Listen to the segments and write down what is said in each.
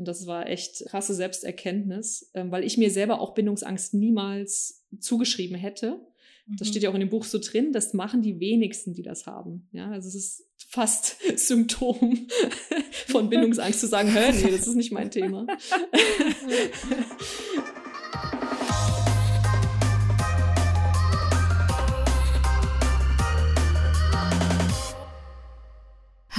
Und das war echt krasse Selbsterkenntnis, ähm, weil ich mir selber auch Bindungsangst niemals zugeschrieben hätte. Das steht ja auch in dem Buch so drin, das machen die wenigsten, die das haben. Ja, also es ist fast Symptom von Bindungsangst zu sagen, hör, nee, das ist nicht mein Thema.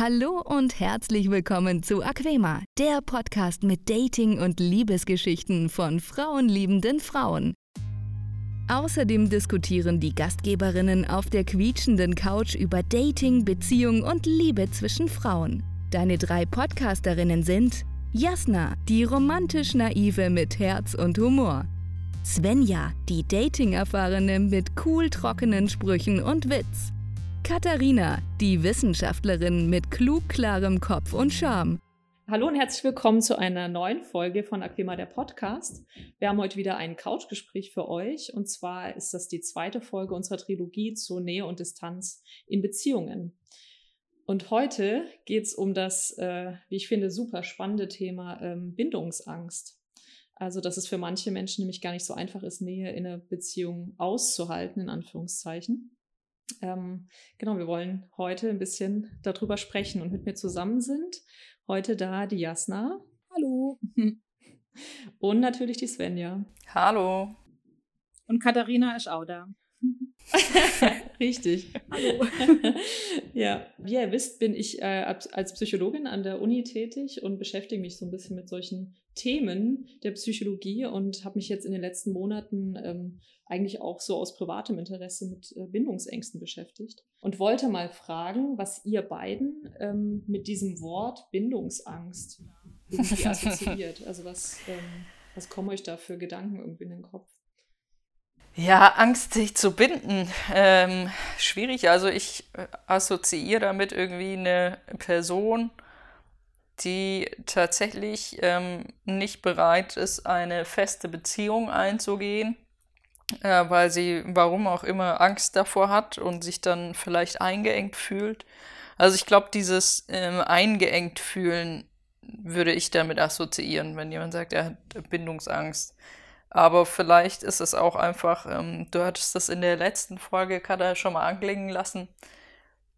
Hallo und herzlich willkommen zu Aquema, der Podcast mit Dating- und Liebesgeschichten von frauenliebenden Frauen. Außerdem diskutieren die Gastgeberinnen auf der quietschenden Couch über Dating, Beziehung und Liebe zwischen Frauen. Deine drei Podcasterinnen sind Jasna, die romantisch naive mit Herz und Humor. Svenja, die Dating-Erfahrene mit cool trockenen Sprüchen und Witz. Katharina, die Wissenschaftlerin mit klug klarem Kopf und Charme. Hallo und herzlich willkommen zu einer neuen Folge von Aquima der Podcast. Wir haben heute wieder ein Couchgespräch für euch und zwar ist das die zweite Folge unserer Trilogie zu Nähe und Distanz in Beziehungen. Und heute geht es um das, äh, wie ich finde, super spannende Thema ähm, Bindungsangst. Also, dass es für manche Menschen nämlich gar nicht so einfach ist, Nähe in einer Beziehung auszuhalten, in Anführungszeichen. Ähm, genau, wir wollen heute ein bisschen darüber sprechen und mit mir zusammen sind heute da die Jasna. Hallo. Und natürlich die Svenja. Hallo. Und Katharina ist auch da. Richtig. Hallo. ja, wie ihr wisst, bin ich äh, als Psychologin an der Uni tätig und beschäftige mich so ein bisschen mit solchen Themen der Psychologie und habe mich jetzt in den letzten Monaten ähm, eigentlich auch so aus privatem Interesse mit äh, Bindungsängsten beschäftigt und wollte mal fragen, was ihr beiden ähm, mit diesem Wort Bindungsangst irgendwie assoziiert. Also was, ähm, was kommen euch da für Gedanken irgendwie in den Kopf? Ja, Angst, sich zu binden. Ähm, schwierig. Also ich äh, assoziiere damit irgendwie eine Person, die tatsächlich ähm, nicht bereit ist, eine feste Beziehung einzugehen, äh, weil sie, warum auch immer, Angst davor hat und sich dann vielleicht eingeengt fühlt. Also ich glaube, dieses ähm, eingeengt fühlen würde ich damit assoziieren, wenn jemand sagt, er hat Bindungsangst. Aber vielleicht ist es auch einfach, ähm, du hattest das in der letzten Folge, Kada, schon mal anklingen lassen,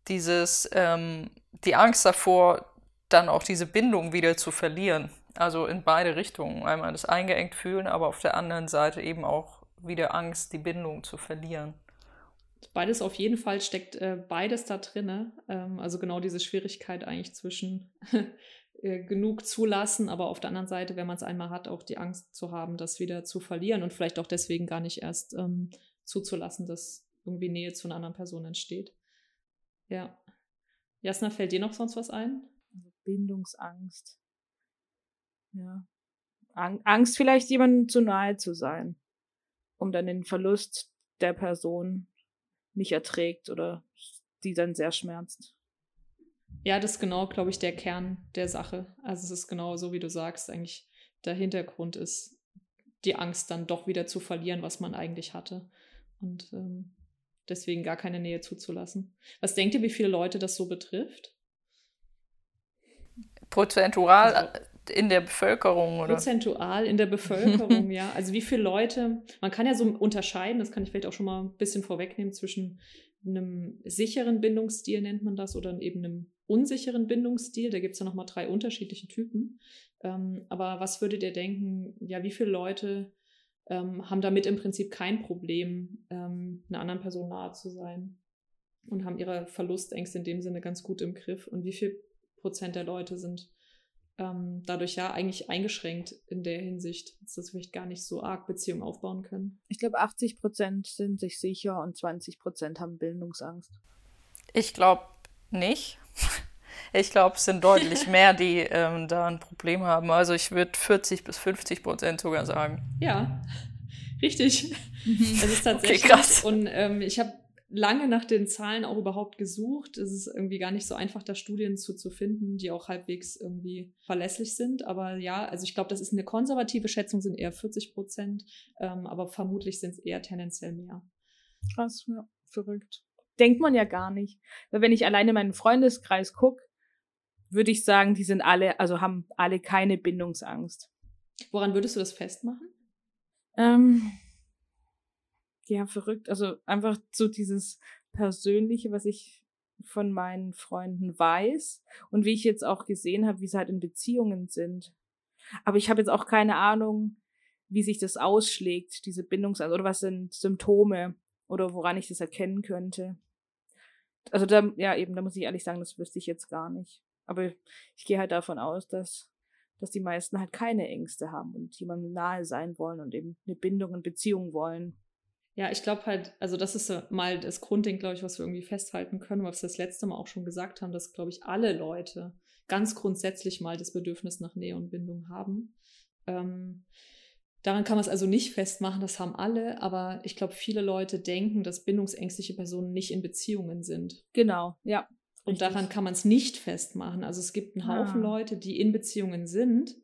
dieses, ähm, die Angst davor, dann auch diese Bindung wieder zu verlieren. Also in beide Richtungen. Einmal das eingeengt fühlen, aber auf der anderen Seite eben auch wieder Angst, die Bindung zu verlieren. Beides auf jeden Fall steckt äh, beides da drin. Ähm, also genau diese Schwierigkeit eigentlich zwischen genug zulassen, aber auf der anderen Seite, wenn man es einmal hat, auch die Angst zu haben, das wieder zu verlieren und vielleicht auch deswegen gar nicht erst ähm, zuzulassen, dass irgendwie Nähe zu einer anderen Person entsteht. Ja. Jasna, fällt dir noch sonst was ein? Also Bindungsangst. Ja. Angst, vielleicht jemandem zu nahe zu sein, um dann den Verlust der Person nicht erträgt oder die dann sehr schmerzt. Ja, das ist genau, glaube ich, der Kern der Sache. Also es ist genau so, wie du sagst, eigentlich der Hintergrund ist die Angst dann doch wieder zu verlieren, was man eigentlich hatte. Und ähm, deswegen gar keine Nähe zuzulassen. Was denkt ihr, wie viele Leute das so betrifft? Prozentual also, in der Bevölkerung, oder? Prozentual in der Bevölkerung, ja. Also wie viele Leute, man kann ja so unterscheiden, das kann ich vielleicht auch schon mal ein bisschen vorwegnehmen, zwischen einem sicheren Bindungsstil nennt man das oder eben einem unsicheren Bindungsstil. Da gibt es ja nochmal drei unterschiedliche Typen. Ähm, aber was würdet ihr denken, ja, wie viele Leute ähm, haben damit im Prinzip kein Problem, ähm, einer anderen Person nahe zu sein und haben ihre Verlustängste in dem Sinne ganz gut im Griff? Und wie viel Prozent der Leute sind ähm, dadurch ja eigentlich eingeschränkt in der Hinsicht, dass sie vielleicht gar nicht so arg Beziehungen aufbauen können? Ich glaube, 80 Prozent sind sich sicher und 20 Prozent haben Bildungsangst. Ich glaube nicht. Ich glaube, es sind deutlich mehr, die ähm, da ein Problem haben. Also ich würde 40 bis 50 Prozent sogar sagen. Ja, richtig. Das ist tatsächlich. Okay, krass. Und ähm, ich habe lange nach den Zahlen auch überhaupt gesucht. Es ist irgendwie gar nicht so einfach, da Studien zu, zu finden, die auch halbwegs irgendwie verlässlich sind. Aber ja, also ich glaube, das ist eine konservative Schätzung, sind eher 40 Prozent, ähm, aber vermutlich sind es eher tendenziell mehr. Krass, ja, verrückt denkt man ja gar nicht. Weil wenn ich alleine meinen Freundeskreis gucke, würde ich sagen, die sind alle, also haben alle keine Bindungsangst. Woran würdest du das festmachen? Ähm, ja, verrückt. Also einfach so dieses Persönliche, was ich von meinen Freunden weiß und wie ich jetzt auch gesehen habe, wie sie halt in Beziehungen sind. Aber ich habe jetzt auch keine Ahnung, wie sich das ausschlägt, diese Bindungsangst, oder was sind Symptome oder woran ich das erkennen könnte. Also da, ja, eben, da muss ich ehrlich sagen, das wüsste ich jetzt gar nicht. Aber ich gehe halt davon aus, dass, dass die meisten halt keine Ängste haben und jemandem nahe sein wollen und eben eine Bindung und Beziehung wollen. Ja, ich glaube halt, also das ist mal das Grundding, glaube ich, was wir irgendwie festhalten können, was wir das letzte Mal auch schon gesagt haben, dass, glaube ich, alle Leute ganz grundsätzlich mal das Bedürfnis nach Nähe und Bindung haben. Ähm, daran kann man es also nicht festmachen, das haben alle, aber ich glaube, viele Leute denken, dass bindungsängstliche Personen nicht in Beziehungen sind. Genau, ja. Und daran kann man es nicht festmachen. Also es gibt einen Haufen ah. Leute, die in Beziehungen sind,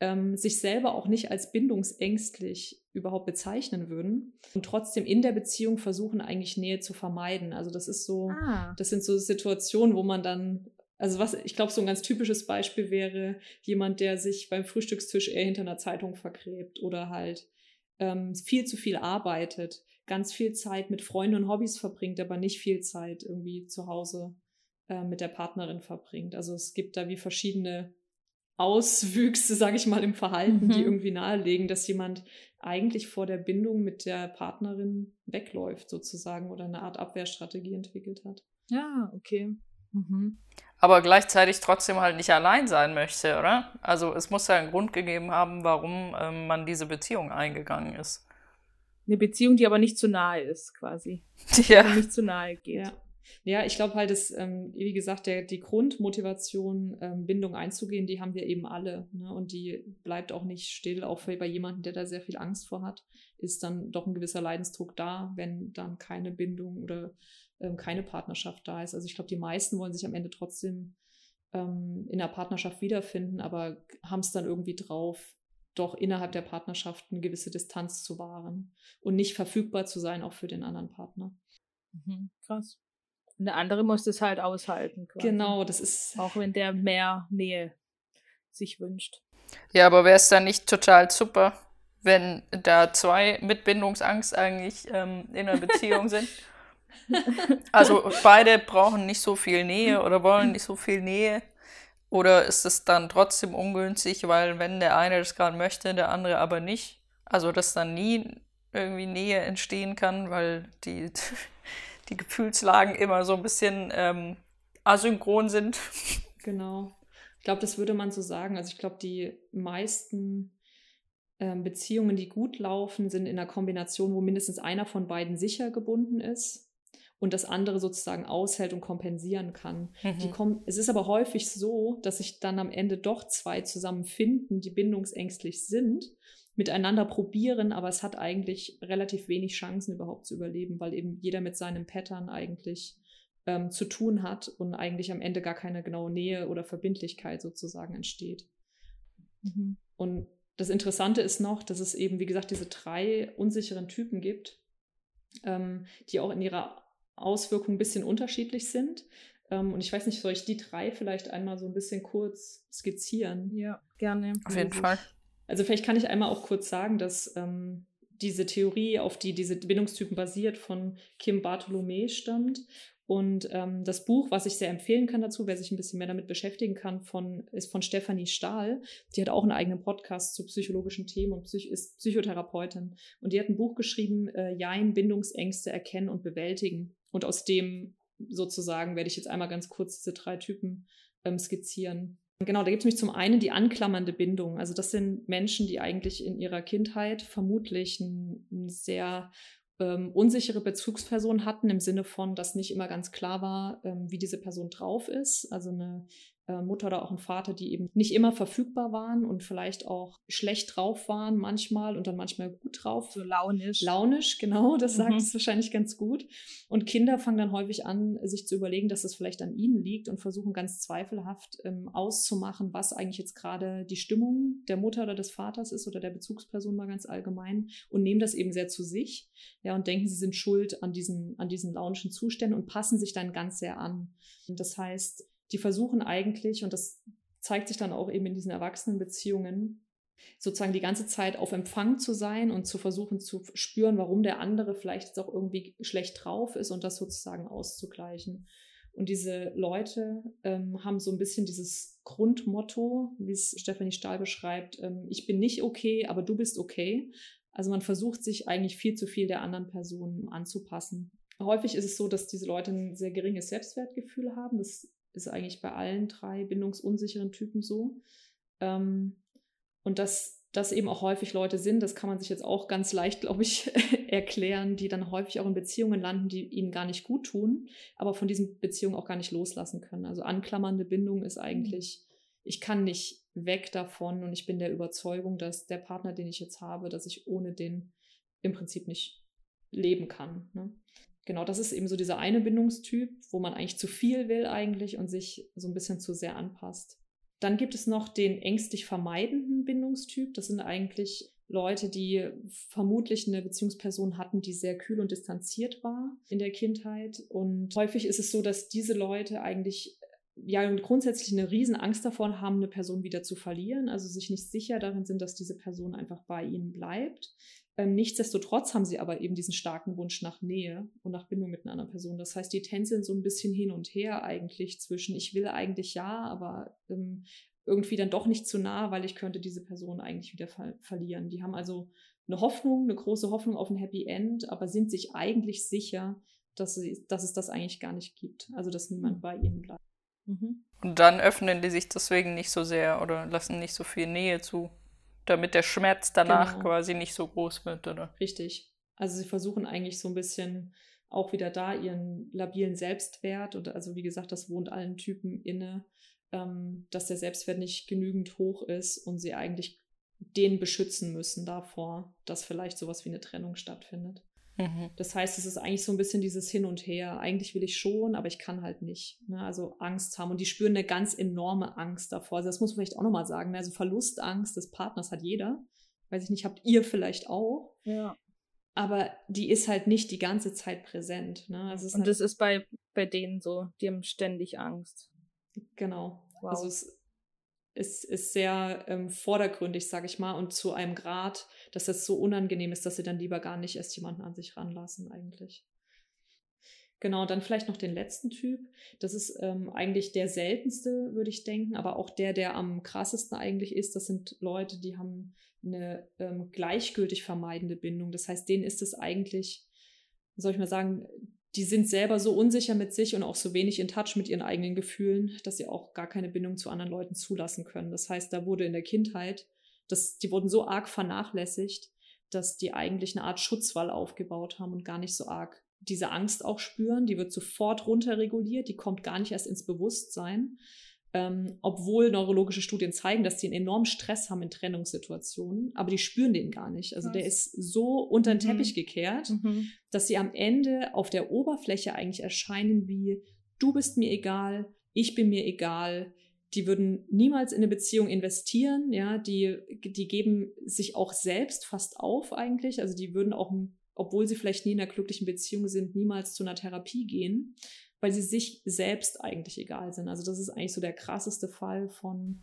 ähm, sich selber auch nicht als bindungsängstlich überhaupt bezeichnen würden und trotzdem in der Beziehung versuchen, eigentlich Nähe zu vermeiden. Also das ist so, ah. das sind so Situationen, wo man dann, also was, ich glaube, so ein ganz typisches Beispiel wäre jemand, der sich beim Frühstückstisch eher hinter einer Zeitung vergräbt oder halt ähm, viel zu viel arbeitet, ganz viel Zeit mit Freunden und Hobbys verbringt, aber nicht viel Zeit irgendwie zu Hause äh, mit der Partnerin verbringt. Also es gibt da wie verschiedene Auswüchse, sage ich mal, im Verhalten, mhm. die irgendwie nahelegen, dass jemand eigentlich vor der Bindung mit der Partnerin wegläuft, sozusagen, oder eine Art Abwehrstrategie entwickelt hat. Ja, okay. Mhm. Aber gleichzeitig trotzdem halt nicht allein sein möchte, oder? Also es muss ja einen Grund gegeben haben, warum ähm, man diese Beziehung eingegangen ist. Eine Beziehung, die aber nicht zu nahe ist, quasi. Ja. Die nicht zu nahe geht. Ja. Ja, ich glaube halt, dass, ähm, wie gesagt, der, die Grundmotivation, ähm, Bindung einzugehen, die haben wir eben alle. Ne? Und die bleibt auch nicht still, auch bei jemandem, der da sehr viel Angst vor hat, ist dann doch ein gewisser Leidensdruck da, wenn dann keine Bindung oder ähm, keine Partnerschaft da ist. Also ich glaube, die meisten wollen sich am Ende trotzdem ähm, in der Partnerschaft wiederfinden, aber haben es dann irgendwie drauf, doch innerhalb der Partnerschaft eine gewisse Distanz zu wahren und nicht verfügbar zu sein, auch für den anderen Partner. Mhm, krass. Und der andere muss das halt aushalten. Quasi. Genau, das ist. Auch wenn der mehr Nähe sich wünscht. Ja, aber wäre es dann nicht total super, wenn da zwei mit Bindungsangst eigentlich ähm, in einer Beziehung sind? also beide brauchen nicht so viel Nähe oder wollen nicht so viel Nähe. Oder ist es dann trotzdem ungünstig, weil wenn der eine das gerade möchte, der andere aber nicht? Also dass dann nie irgendwie Nähe entstehen kann, weil die die Gefühlslagen immer so ein bisschen ähm, asynchron sind. Genau. Ich glaube, das würde man so sagen. Also ich glaube, die meisten ähm, Beziehungen, die gut laufen, sind in einer Kombination, wo mindestens einer von beiden sicher gebunden ist und das andere sozusagen aushält und kompensieren kann. Mhm. es ist aber häufig so, dass sich dann am Ende doch zwei zusammenfinden, die bindungsängstlich sind miteinander probieren, aber es hat eigentlich relativ wenig Chancen überhaupt zu überleben, weil eben jeder mit seinem Pattern eigentlich ähm, zu tun hat und eigentlich am Ende gar keine genaue Nähe oder Verbindlichkeit sozusagen entsteht. Mhm. Und das Interessante ist noch, dass es eben, wie gesagt, diese drei unsicheren Typen gibt, ähm, die auch in ihrer Auswirkung ein bisschen unterschiedlich sind. Ähm, und ich weiß nicht, soll ich die drei vielleicht einmal so ein bisschen kurz skizzieren? Ja, gerne. Auf jeden Fall. Also vielleicht kann ich einmal auch kurz sagen, dass ähm, diese Theorie, auf die diese Bindungstypen basiert, von Kim Bartholomä stammt. Und ähm, das Buch, was ich sehr empfehlen kann dazu, wer sich ein bisschen mehr damit beschäftigen kann, von, ist von Stefanie Stahl. Die hat auch einen eigenen Podcast zu psychologischen Themen und Psych ist Psychotherapeutin. Und die hat ein Buch geschrieben, äh, Jein, Bindungsängste erkennen und bewältigen. Und aus dem sozusagen werde ich jetzt einmal ganz kurz diese drei Typen ähm, skizzieren. Genau, da gibt es nämlich zum einen die anklammernde Bindung. Also das sind Menschen, die eigentlich in ihrer Kindheit vermutlich ein, ein sehr ähm, unsichere Bezugsperson hatten, im Sinne von, dass nicht immer ganz klar war, ähm, wie diese Person drauf ist. Also eine Mutter oder auch ein Vater, die eben nicht immer verfügbar waren und vielleicht auch schlecht drauf waren manchmal und dann manchmal gut drauf. So launisch. Launisch, genau, das sagt mhm. es wahrscheinlich ganz gut. Und Kinder fangen dann häufig an, sich zu überlegen, dass es vielleicht an ihnen liegt und versuchen ganz zweifelhaft ähm, auszumachen, was eigentlich jetzt gerade die Stimmung der Mutter oder des Vaters ist oder der Bezugsperson mal ganz allgemein und nehmen das eben sehr zu sich, ja, und denken, sie sind schuld an diesen, an diesen launischen Zuständen und passen sich dann ganz sehr an. Und das heißt, die versuchen eigentlich, und das zeigt sich dann auch eben in diesen Erwachsenenbeziehungen, sozusagen die ganze Zeit auf Empfang zu sein und zu versuchen zu spüren, warum der andere vielleicht jetzt auch irgendwie schlecht drauf ist und das sozusagen auszugleichen. Und diese Leute ähm, haben so ein bisschen dieses Grundmotto, wie es Stefanie Stahl beschreibt, ähm, ich bin nicht okay, aber du bist okay. Also man versucht sich eigentlich viel zu viel der anderen Person anzupassen. Häufig ist es so, dass diese Leute ein sehr geringes Selbstwertgefühl haben. Das ist eigentlich bei allen drei bindungsunsicheren Typen so. Ähm, und dass das eben auch häufig Leute sind, das kann man sich jetzt auch ganz leicht, glaube ich, erklären, die dann häufig auch in Beziehungen landen, die ihnen gar nicht gut tun, aber von diesen Beziehungen auch gar nicht loslassen können. Also anklammernde Bindung ist eigentlich, ich kann nicht weg davon und ich bin der Überzeugung, dass der Partner, den ich jetzt habe, dass ich ohne den im Prinzip nicht leben kann. Ne? Genau, das ist eben so dieser eine Bindungstyp, wo man eigentlich zu viel will eigentlich und sich so ein bisschen zu sehr anpasst. Dann gibt es noch den ängstlich vermeidenden Bindungstyp. Das sind eigentlich Leute, die vermutlich eine Beziehungsperson hatten, die sehr kühl und distanziert war in der Kindheit. Und häufig ist es so, dass diese Leute eigentlich ja grundsätzlich eine riesen Angst davor haben, eine Person wieder zu verlieren, also sich nicht sicher darin sind, dass diese Person einfach bei ihnen bleibt. Ähm, nichtsdestotrotz haben sie aber eben diesen starken Wunsch nach Nähe und nach Bindung mit einer anderen Person. Das heißt, die tänzeln so ein bisschen hin und her eigentlich zwischen, ich will eigentlich ja, aber ähm, irgendwie dann doch nicht zu nah, weil ich könnte diese Person eigentlich wieder ver verlieren. Die haben also eine Hoffnung, eine große Hoffnung auf ein Happy End, aber sind sich eigentlich sicher, dass, sie, dass es das eigentlich gar nicht gibt. Also dass niemand hm. bei ihnen bleibt. Mhm. Und dann öffnen die sich deswegen nicht so sehr oder lassen nicht so viel Nähe zu damit der Schmerz danach genau. quasi nicht so groß wird, oder? Richtig. Also sie versuchen eigentlich so ein bisschen auch wieder da ihren labilen Selbstwert und also wie gesagt, das wohnt allen Typen inne, ähm, dass der Selbstwert nicht genügend hoch ist und sie eigentlich den beschützen müssen davor, dass vielleicht sowas wie eine Trennung stattfindet. Mhm. Das heißt, es ist eigentlich so ein bisschen dieses Hin und Her. Eigentlich will ich schon, aber ich kann halt nicht. Ne? Also Angst haben. Und die spüren eine ganz enorme Angst davor. Also das muss man vielleicht auch nochmal sagen. Ne? Also Verlustangst des Partners hat jeder. Weiß ich nicht, habt ihr vielleicht auch. Ja. Aber die ist halt nicht die ganze Zeit präsent. Ne? Also und halt das ist bei, bei denen so. Die haben ständig Angst. Genau. Wow. Also es ist, ist sehr ähm, vordergründig, sage ich mal, und zu einem Grad, dass es so unangenehm ist, dass sie dann lieber gar nicht erst jemanden an sich ranlassen eigentlich. Genau, dann vielleicht noch den letzten Typ. Das ist ähm, eigentlich der seltenste, würde ich denken, aber auch der, der am krassesten eigentlich ist. Das sind Leute, die haben eine ähm, gleichgültig vermeidende Bindung. Das heißt, denen ist es eigentlich, soll ich mal sagen, die sind selber so unsicher mit sich und auch so wenig in Touch mit ihren eigenen Gefühlen, dass sie auch gar keine Bindung zu anderen Leuten zulassen können. Das heißt, da wurde in der Kindheit, das, die wurden so arg vernachlässigt, dass die eigentlich eine Art Schutzwall aufgebaut haben und gar nicht so arg diese Angst auch spüren. Die wird sofort runterreguliert, die kommt gar nicht erst ins Bewusstsein ähm, obwohl neurologische Studien zeigen, dass die einen enormen Stress haben in Trennungssituationen, aber die spüren den gar nicht. Also Was? der ist so unter den mhm. Teppich mhm. gekehrt, mhm. dass sie am Ende auf der Oberfläche eigentlich erscheinen wie, du bist mir egal, ich bin mir egal. Die würden niemals in eine Beziehung investieren, ja, die, die geben sich auch selbst fast auf eigentlich. Also die würden auch, obwohl sie vielleicht nie in einer glücklichen Beziehung sind, niemals zu einer Therapie gehen weil sie sich selbst eigentlich egal sind. Also das ist eigentlich so der krasseste Fall von,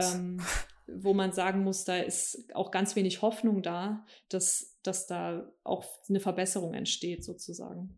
ähm, wo man sagen muss, da ist auch ganz wenig Hoffnung da, dass, dass da auch eine Verbesserung entsteht sozusagen.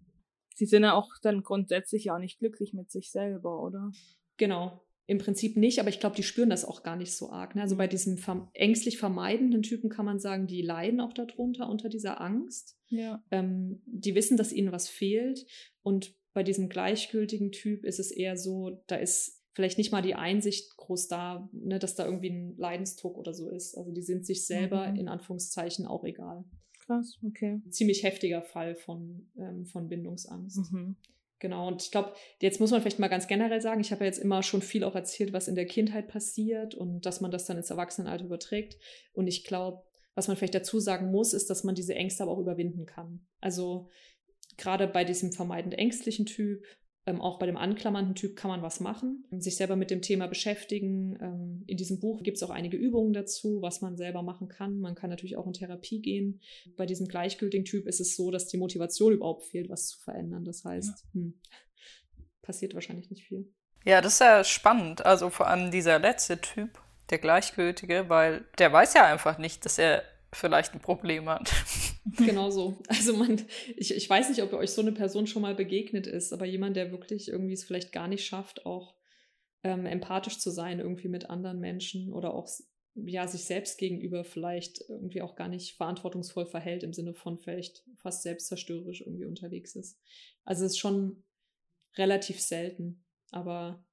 Sie sind ja auch dann grundsätzlich auch nicht glücklich mit sich selber, oder? Genau. Im Prinzip nicht, aber ich glaube, die spüren das auch gar nicht so arg. Ne? Also bei mhm. diesen verm ängstlich vermeidenden Typen kann man sagen, die leiden auch darunter, unter dieser Angst. Ja. Ähm, die wissen, dass ihnen was fehlt. Und bei diesem gleichgültigen Typ ist es eher so, da ist vielleicht nicht mal die Einsicht groß da, ne, dass da irgendwie ein Leidensdruck oder so ist. Also die sind sich selber mhm. in Anführungszeichen auch egal. Krass, okay. Ziemlich heftiger Fall von, ähm, von Bindungsangst. Mhm. Genau, und ich glaube, jetzt muss man vielleicht mal ganz generell sagen, ich habe ja jetzt immer schon viel auch erzählt, was in der Kindheit passiert und dass man das dann ins Erwachsenenalter überträgt. Und ich glaube, was man vielleicht dazu sagen muss, ist, dass man diese Ängste aber auch überwinden kann. Also gerade bei diesem vermeidend ängstlichen Typ, ähm, auch bei dem anklammernden Typ kann man was machen, sich selber mit dem Thema beschäftigen. Ähm, in diesem Buch gibt es auch einige Übungen dazu, was man selber machen kann. Man kann natürlich auch in Therapie gehen. Bei diesem gleichgültigen Typ ist es so, dass die Motivation überhaupt fehlt, was zu verändern. Das heißt, ja. hm, passiert wahrscheinlich nicht viel. Ja, das ist ja spannend. Also vor allem dieser letzte Typ, der Gleichgültige, weil der weiß ja einfach nicht, dass er vielleicht ein Problem hat. Genau so. Also man, ich, ich weiß nicht, ob euch so eine Person schon mal begegnet ist, aber jemand, der wirklich irgendwie es vielleicht gar nicht schafft, auch ähm, empathisch zu sein irgendwie mit anderen Menschen oder auch ja, sich selbst gegenüber vielleicht irgendwie auch gar nicht verantwortungsvoll verhält, im Sinne von vielleicht fast selbstzerstörerisch irgendwie unterwegs ist. Also es ist schon relativ selten, aber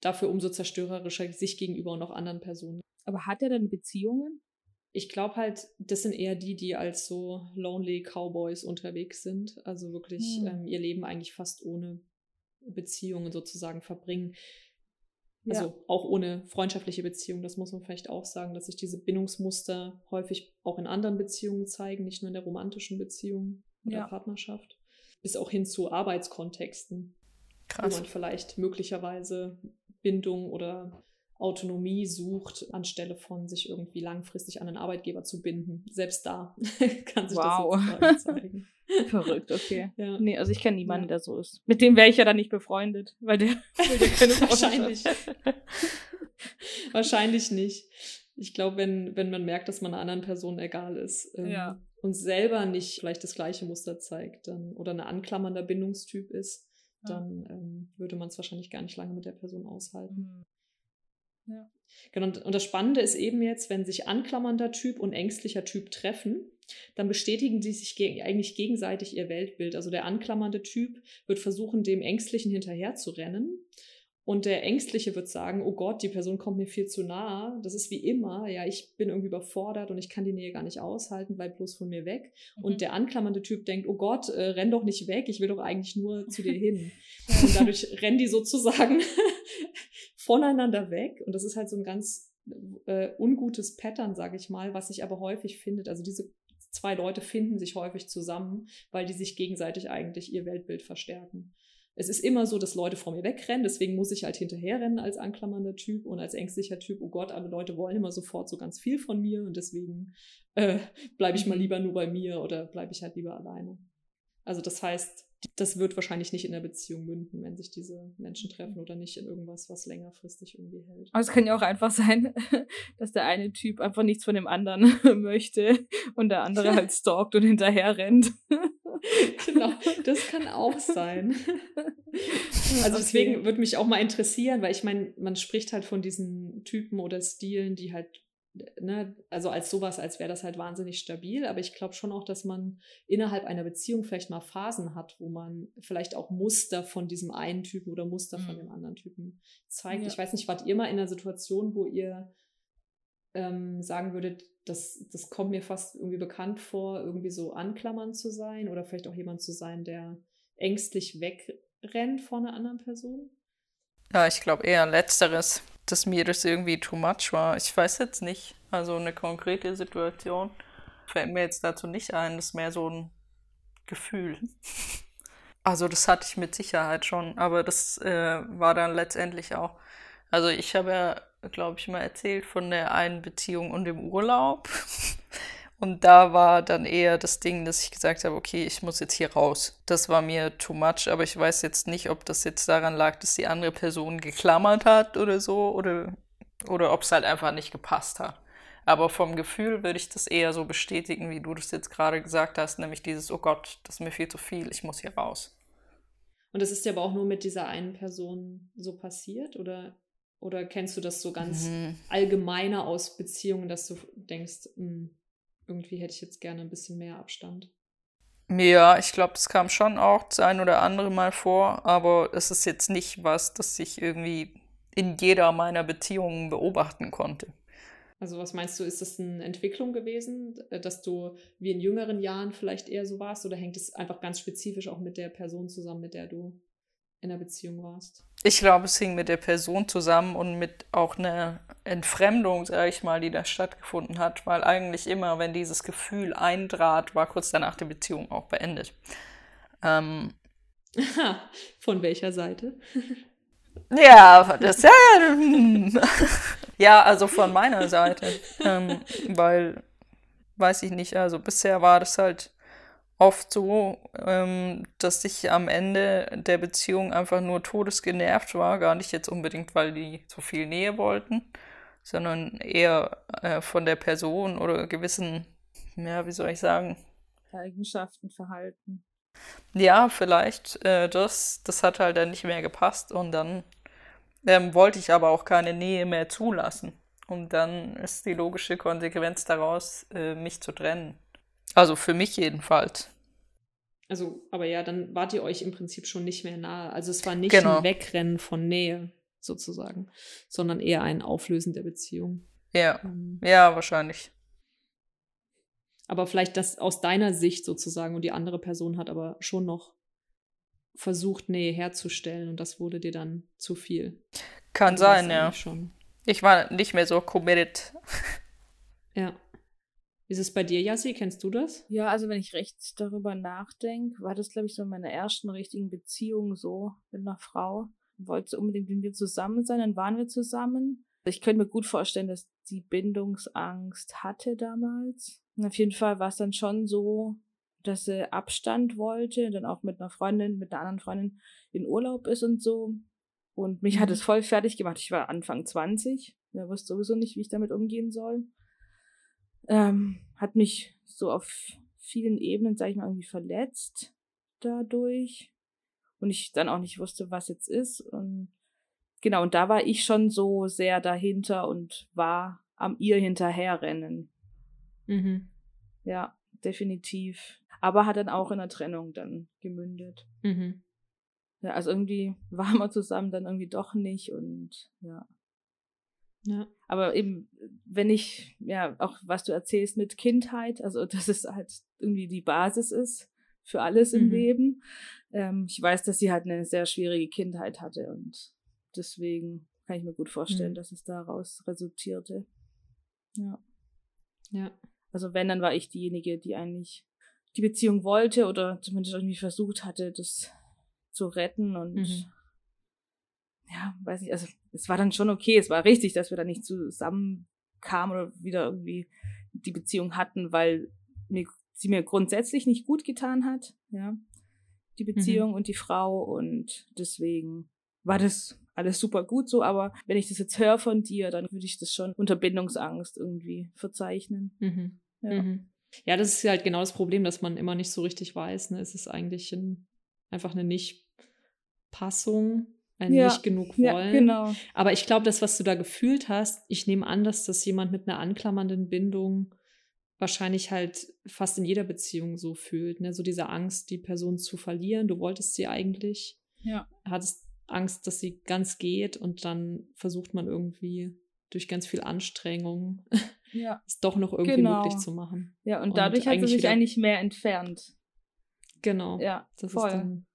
dafür umso zerstörerischer sich gegenüber und auch anderen Personen. Aber hat er denn Beziehungen? Ich glaube halt, das sind eher die, die als so lonely Cowboys unterwegs sind, also wirklich hm. ähm, ihr Leben eigentlich fast ohne Beziehungen sozusagen verbringen. Also ja. auch ohne freundschaftliche Beziehungen, das muss man vielleicht auch sagen, dass sich diese Bindungsmuster häufig auch in anderen Beziehungen zeigen, nicht nur in der romantischen Beziehung oder ja. Partnerschaft, bis auch hin zu Arbeitskontexten, Krass. wo man vielleicht möglicherweise Bindung oder Autonomie sucht, anstelle von sich irgendwie langfristig an einen Arbeitgeber zu binden. Selbst da kann sich wow. das zeigen. Verrückt, okay. Ja. Nee, also ich kenne niemanden, der so ist. Mit dem wäre ich ja dann nicht befreundet, weil der, weil der keine Wahrscheinlich. Wahrscheinlich nicht. Ich glaube, wenn, wenn man merkt, dass man einer anderen Person egal ist ähm, ja. und selber nicht vielleicht das gleiche Muster zeigt dann, oder ein anklammernder Bindungstyp ist, dann ähm, würde man es wahrscheinlich gar nicht lange mit der Person aushalten. Ja. Genau, und, und das Spannende ist eben jetzt, wenn sich anklammernder Typ und ängstlicher Typ treffen, dann bestätigen sie sich ge eigentlich gegenseitig ihr Weltbild. Also der anklammernde Typ wird versuchen, dem Ängstlichen hinterher zu rennen. Und der Ängstliche wird sagen, oh Gott, die Person kommt mir viel zu nah. Das ist wie immer. Ja, ich bin irgendwie überfordert und ich kann die Nähe gar nicht aushalten, bleib bloß von mir weg. Mhm. Und der anklammernde Typ denkt, oh Gott, äh, renn doch nicht weg, ich will doch eigentlich nur zu dir hin. und dadurch rennen die sozusagen voneinander weg. Und das ist halt so ein ganz äh, ungutes Pattern, sage ich mal, was sich aber häufig findet. Also diese zwei Leute finden sich häufig zusammen, weil die sich gegenseitig eigentlich ihr Weltbild verstärken. Es ist immer so, dass Leute vor mir wegrennen, deswegen muss ich halt hinterherrennen als anklammernder Typ und als ängstlicher Typ, oh Gott, alle Leute wollen immer sofort so ganz viel von mir und deswegen äh, bleibe ich mal mhm. lieber nur bei mir oder bleibe ich halt lieber alleine. Also das heißt, das wird wahrscheinlich nicht in der Beziehung münden, wenn sich diese Menschen treffen oder nicht in irgendwas, was längerfristig irgendwie hält. Aber es kann ja auch einfach sein, dass der eine Typ einfach nichts von dem anderen möchte und der andere halt stalkt und hinterher rennt. genau, das kann auch sein. Also deswegen okay. würde mich auch mal interessieren, weil ich meine, man spricht halt von diesen Typen oder Stilen, die halt ne, also als sowas, als wäre das halt wahnsinnig stabil. Aber ich glaube schon auch, dass man innerhalb einer Beziehung vielleicht mal Phasen hat, wo man vielleicht auch Muster von diesem einen Typen oder Muster mhm. von dem anderen Typen zeigt. Ja. Ich weiß nicht, wart ihr mal in einer Situation, wo ihr ähm, sagen würdet, das, das kommt mir fast irgendwie bekannt vor, irgendwie so anklammernd zu sein oder vielleicht auch jemand zu sein, der ängstlich wegrennt vor einer anderen Person? Ja, ich glaube eher letzteres dass mir das irgendwie too much war. Ich weiß jetzt nicht. Also eine konkrete Situation fällt mir jetzt dazu nicht ein. Das ist mehr so ein Gefühl. Also das hatte ich mit Sicherheit schon, aber das äh, war dann letztendlich auch. Also ich habe ja, glaube ich, mal erzählt von der einen Beziehung und dem Urlaub. Und da war dann eher das Ding, dass ich gesagt habe, okay, ich muss jetzt hier raus. Das war mir too much, aber ich weiß jetzt nicht, ob das jetzt daran lag, dass die andere Person geklammert hat oder so, oder, oder ob es halt einfach nicht gepasst hat. Aber vom Gefühl würde ich das eher so bestätigen, wie du das jetzt gerade gesagt hast, nämlich dieses, oh Gott, das ist mir viel zu viel, ich muss hier raus. Und das ist ja aber auch nur mit dieser einen Person so passiert, oder? Oder kennst du das so ganz mhm. allgemeiner aus Beziehungen, dass du denkst, mh, hm, irgendwie hätte ich jetzt gerne ein bisschen mehr Abstand. Ja, ich glaube, das kam schon auch das ein oder andere Mal vor, aber es ist jetzt nicht was, das ich irgendwie in jeder meiner Beziehungen beobachten konnte. Also was meinst du, ist das eine Entwicklung gewesen, äh, dass du wie in jüngeren Jahren vielleicht eher so warst oder hängt es einfach ganz spezifisch auch mit der Person zusammen, mit der du in der Beziehung warst? Ich glaube, es hing mit der Person zusammen und mit auch einer Entfremdung, sage ich mal, die da stattgefunden hat, weil eigentlich immer, wenn dieses Gefühl eintrat, war kurz danach die Beziehung auch beendet. Ähm, Von welcher Seite? ja, das ja, ja, also von meiner Seite, ähm, weil weiß ich nicht, also bisher war das halt oft so, ähm, dass ich am Ende der Beziehung einfach nur todesgenervt war. Gar nicht jetzt unbedingt, weil die so viel Nähe wollten, sondern eher äh, von der Person oder gewissen, ja, wie soll ich sagen? Eigenschaften, Verhalten. Ja, vielleicht. Äh, das, das hat halt dann nicht mehr gepasst und dann ähm, wollte ich aber auch keine Nähe mehr zulassen. Und dann ist die logische Konsequenz daraus, äh, mich zu trennen. Also für mich jedenfalls. Also, aber ja, dann wart ihr euch im Prinzip schon nicht mehr nahe. Also es war nicht Genau. ein Wegrennen von Nähe sozusagen, sondern eher ein Auflösen der Beziehung. Ja, Ähm, ja, wahrscheinlich. Aber vielleicht das aus deiner Sicht sozusagen und die andere Person hat aber schon noch versucht, Nähe herzustellen und das wurde dir dann zu viel. Kann Also sein, ja. Schon. Ich war nicht mehr so committed. Ja. Ist es bei dir, Yassi? Kennst du das? Ja, also wenn ich recht darüber nachdenke, war das, glaube ich, so in meiner ersten richtigen Beziehung so mit einer Frau. Wollte unbedingt mit mir zusammen sein, dann waren wir zusammen. Ich könnte mir gut vorstellen, dass die Bindungsangst hatte damals. Und auf jeden Fall war es dann schon so, dass sie Abstand wollte, dann auch mit einer Freundin, mit einer anderen Freundin in Urlaub ist und so. Und mich hat Mhm. es voll fertig gemacht. Ich war Anfang 20. Ja, wusste sowieso nicht, wie ich damit umgehen soll. Ähm, hat mich so auf vielen Ebenen, sag ich mal, irgendwie verletzt dadurch. Und ich dann auch nicht wusste, was jetzt ist. Und genau, und da war ich schon so sehr dahinter und war am ihr hinterherrennen. Mhm. Ja, definitiv. Aber hat dann auch in der Trennung dann gemündet. Mhm. Ja, also irgendwie waren wir zusammen, dann irgendwie doch nicht und ja. Ja. Aber eben, wenn ich, ja, auch was du erzählst mit Kindheit, also dass es halt irgendwie die Basis ist für alles im Mhm. Leben. Ähm, ich weiß, dass sie halt eine sehr schwierige Kindheit hatte und deswegen kann ich mir gut vorstellen, Mhm. dass es daraus resultierte. Ja. Ja. Also wenn, dann war ich diejenige, die eigentlich die Beziehung wollte oder zumindest irgendwie versucht hatte, das zu retten und Mhm. Ja, weiß nicht, also es war dann schon okay, es war richtig, dass wir da nicht zusammenkamen oder wieder irgendwie die Beziehung hatten, weil mir, sie mir grundsätzlich nicht gut getan hat, ja, die Beziehung und die Frau und deswegen war das alles super gut so, aber wenn ich das jetzt höre von dir, dann würde ich das schon unter Bindungsangst irgendwie verzeichnen. Mhm. Ja. Mhm. Ja, das ist halt genau das Problem, dass man immer nicht so richtig weiß. Ne? Es ist eigentlich ein, einfach eine Nicht-Passung, ein Ja, nicht genug Ja, Wollen. genau. Aber ich glaube, das, was du da gefühlt hast, ich nehme an, dass das jemand mit einer anklammernden Bindung wahrscheinlich halt fast in jeder Beziehung so fühlt. Ne? So diese Angst, die Person zu verlieren. Du wolltest sie eigentlich, Ja. hattest Angst, dass sie ganz geht und dann versucht man irgendwie durch ganz viel Anstrengung Ja. es doch noch irgendwie Genau. möglich zu machen. Ja, und, Und dadurch hat sie sich eigentlich mehr entfernt. Genau. Ja, Das voll. ist dann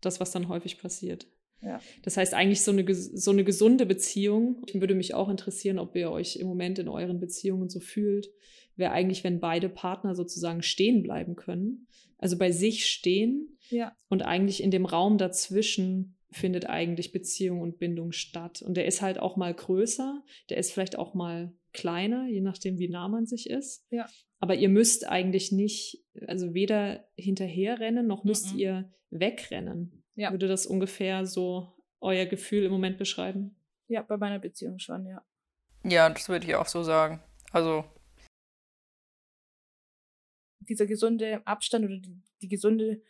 das, was dann häufig passiert. Ja. Das heißt, eigentlich so eine, so eine gesunde Beziehung, würde mich auch interessieren, ob ihr euch im Moment in euren Beziehungen so fühlt, wäre eigentlich, wenn beide Partner sozusagen stehen bleiben können. Also bei sich stehen Ja. und eigentlich in dem Raum dazwischen findet eigentlich Beziehung und Bindung statt. Und der ist halt auch mal größer, der ist vielleicht auch mal kleiner, je nachdem, wie nah man sich ist. Ja. Aber ihr müsst eigentlich nicht, also weder hinterherrennen, noch müsst Mhm. ihr wegrennen. Ja. Würde das ungefähr so euer Gefühl im Moment beschreiben? Ja, bei meiner Beziehung schon, ja. Ja, das würde ich auch so sagen. Also, Dieser gesunde Abstand oder die, die gesunde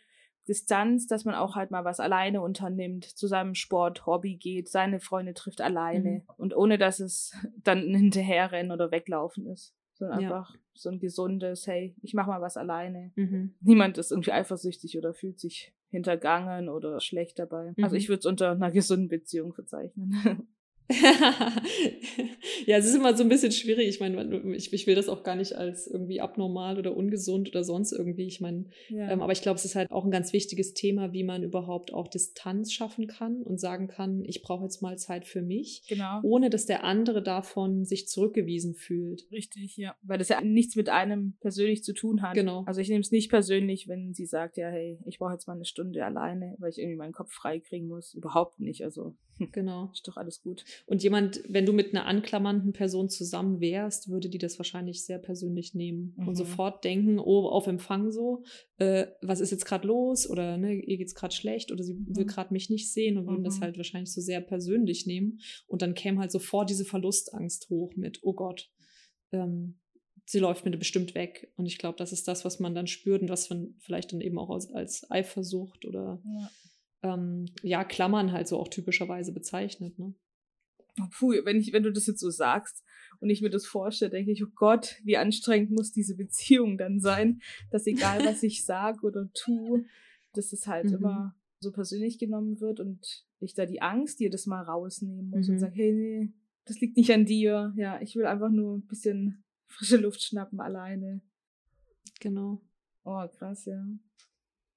Distanz, dass man auch halt mal was alleine unternimmt, zu seinem Sport, Hobby geht, seine Freunde trifft alleine Mhm. und ohne dass es dann ein hinterherrennen oder weglaufen ist. Sondern Ja. einfach so ein gesundes, hey, ich mach mal was alleine. Mhm. Niemand ist irgendwie eifersüchtig oder fühlt sich hintergangen oder schlecht dabei. Also Mhm. ich würde es unter einer gesunden Beziehung verzeichnen. ja, es ist immer so ein bisschen schwierig. Ich meine, ich, ich will das auch gar nicht als irgendwie abnormal oder ungesund oder sonst irgendwie. Ich meine, ja. ähm, aber ich glaube, es ist halt auch ein ganz wichtiges Thema, wie man überhaupt auch Distanz schaffen kann und sagen kann, ich brauche jetzt mal Zeit für mich, genau. ohne dass der andere davon sich zurückgewiesen fühlt. Richtig, ja. Weil das ja nichts mit einem persönlich zu tun hat. Genau. Also ich nehme es nicht persönlich, wenn sie sagt, ja, hey, ich brauche jetzt mal eine Stunde alleine, weil ich irgendwie meinen Kopf frei kriegen muss. Überhaupt nicht. Also Genau. ist doch alles gut. Und jemand, wenn du mit einer anklammernden Person zusammen wärst, würde die das wahrscheinlich sehr persönlich nehmen Mhm. und sofort denken, oh, auf Empfang so, äh, was ist jetzt gerade los oder ne, ihr geht's gerade schlecht oder sie will Mhm. gerade mich nicht sehen und würden das Mhm. halt wahrscheinlich so sehr persönlich nehmen. Und dann käme halt sofort diese Verlustangst hoch mit, oh Gott, ähm, sie läuft mir bestimmt weg. Und ich glaube, das ist das, was man dann spürt und was man vielleicht dann eben auch als, als Eifersucht oder Ja. Ähm, ja, Klammern halt so auch typischerweise bezeichnet. Ne? Puh, wenn, ich, wenn du das jetzt so sagst und ich mir das vorstelle, denke ich, oh Gott, wie anstrengend muss diese Beziehung dann sein, dass egal, was ich sage oder tue, dass das halt Mhm. immer so persönlich genommen wird und ich da die Angst jedes Mal rausnehmen muss und Mhm. sage, hey, nee, das liegt nicht an dir. Ja, ich will einfach nur ein bisschen frische Luft schnappen alleine. Genau. Oh, krass, ja.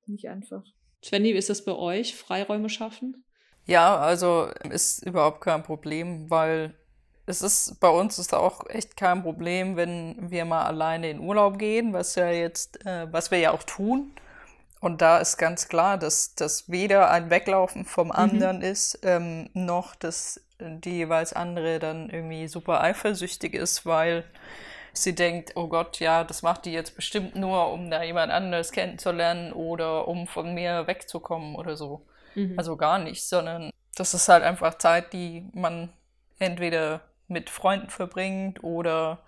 Nicht einfach. Svenny, wie ist das bei euch? Freiräume schaffen? Ja, also ist überhaupt kein Problem, weil es ist bei uns ist auch echt kein Problem, wenn wir mal alleine in Urlaub gehen, was ja jetzt, äh, was wir ja auch tun. Und da ist ganz klar, dass das weder ein Weglaufen vom anderen ist, ähm, noch dass die jeweils andere dann irgendwie super eifersüchtig ist, weil sie denkt, oh Gott, ja, das macht die jetzt bestimmt nur, um da jemand anderes kennenzulernen oder um von mir wegzukommen oder so. Mhm. Also gar nicht, sondern das ist halt einfach Zeit, die man entweder mit Freunden verbringt oder